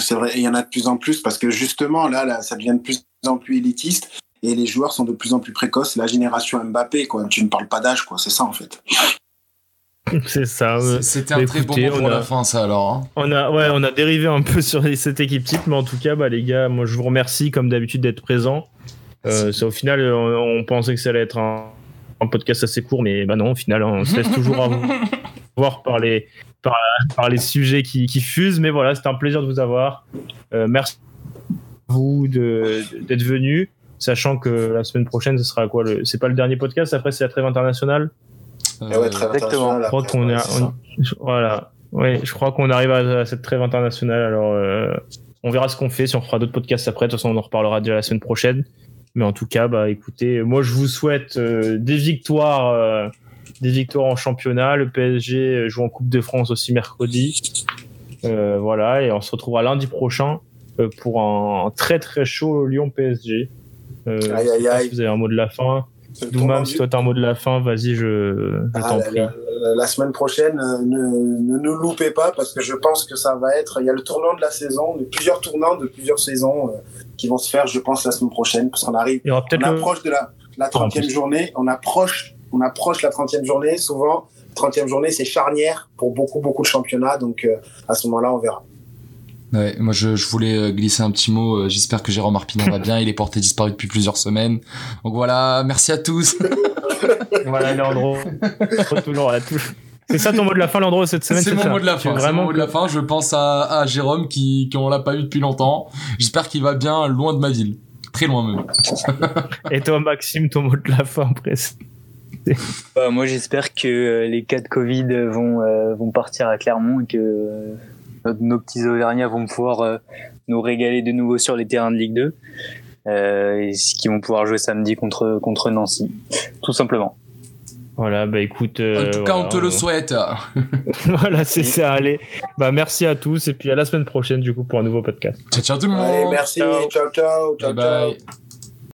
c'est vrai, il y en a de plus en plus parce que justement, là, là, ça devient de plus en plus élitiste et les joueurs sont de plus en plus précoces. La génération Mbappé, quoi. Tu ne parles pas d'âge, quoi. C'est ça, en fait. (laughs) C'est ça. euh, C'est- C'était un bah, très écoutez, bon mot on pour a- la fin, ça, alors, hein. On a, ouais, on a dérivé un peu (laughs) sur cette équipe type, mais en tout cas, bah, les gars, moi, je vous remercie comme d'habitude d'être présents. Euh, au final, on, on pensait que ça allait être un, un podcast assez court, mais bah non, au final, on se laisse toujours (laughs) avoir voir par les, par, par les sujets qui, qui fusent. Mais voilà, c'était un plaisir de vous avoir. Euh, merci à vous de- d'être venus, sachant que la semaine prochaine, ce sera quoi le, C'est pas le dernier podcast, après, c'est la trêve internationale? Euh, ouais, exactement. international, Je crois qu'on ouais, est, on- voilà. Ouais, je crois qu'on arrive à, à cette trêve internationale. Alors, euh, on verra ce qu'on fait. Si on fera d'autres podcasts après, de toute façon, on en reparlera déjà la semaine prochaine. Mais en tout cas, bah, écoutez, moi, je vous souhaite euh, des victoires, euh, des victoires en championnat. Le PSG joue en Coupe de France aussi mercredi. Euh, voilà, et on se retrouvera lundi prochain euh, pour un, très très chaud Lyon PSG. Euh, Aïe, aïe, aïe. si vous avez un mot de la fin. Doumam, si toi t'as un mot de la fin, vas-y, je, je Ah, t'en prie. la- la semaine prochaine, euh, ne, ne nous loupez pas parce que je pense que ça va être. Il y a le tournant de la saison, de plusieurs tournants de plusieurs saisons euh, qui vont se faire, je pense, la semaine prochaine, parce qu'on arrive. Il y aura On peut-être le... approche de la, la En 30e plus. journée. On approche, on approche la 30e journée. Souvent, 30e journée, c'est charnière pour beaucoup, beaucoup de championnats. Donc, euh, à ce moment-là, on verra. Ouais, moi je, je voulais euh, glisser un petit mot. euh, J'espère que Jérôme Arpinon va bien. Il est porté disparu depuis plusieurs semaines. Donc voilà, merci à tous. (laughs) Voilà, Leandro. toujours à la touche. C'est ça ton mot de la fin, Leandro, cette semaine C'est mon ça mot de la fin. mon Vraiment mot de la fin. Je pense à, à Jérôme qui, qui on l'a pas eu depuis longtemps. J'espère qu'il va bien loin de ma ville. Très loin même. Et toi, Maxime, ton mot de la fin, presque. Bah, moi, j'espère que euh, les cas de Covid vont, euh, vont partir à Clermont et que euh, nos, nos petits Auvergnats vont pouvoir euh, nous régaler de nouveau sur les terrains de Ligue 2. Euh, et qui vont pouvoir jouer samedi contre, contre Nancy. Tout simplement. Voilà, bah écoute. En tout cas, voilà, on te le souhaite. (laughs) voilà, c'est ça, allez. Bah merci à tous et puis à la semaine prochaine du coup pour un nouveau podcast. Ciao, ciao tout le monde. Allez, merci. Ciao. Ciao, ciao. ciao, Bye ciao. bye.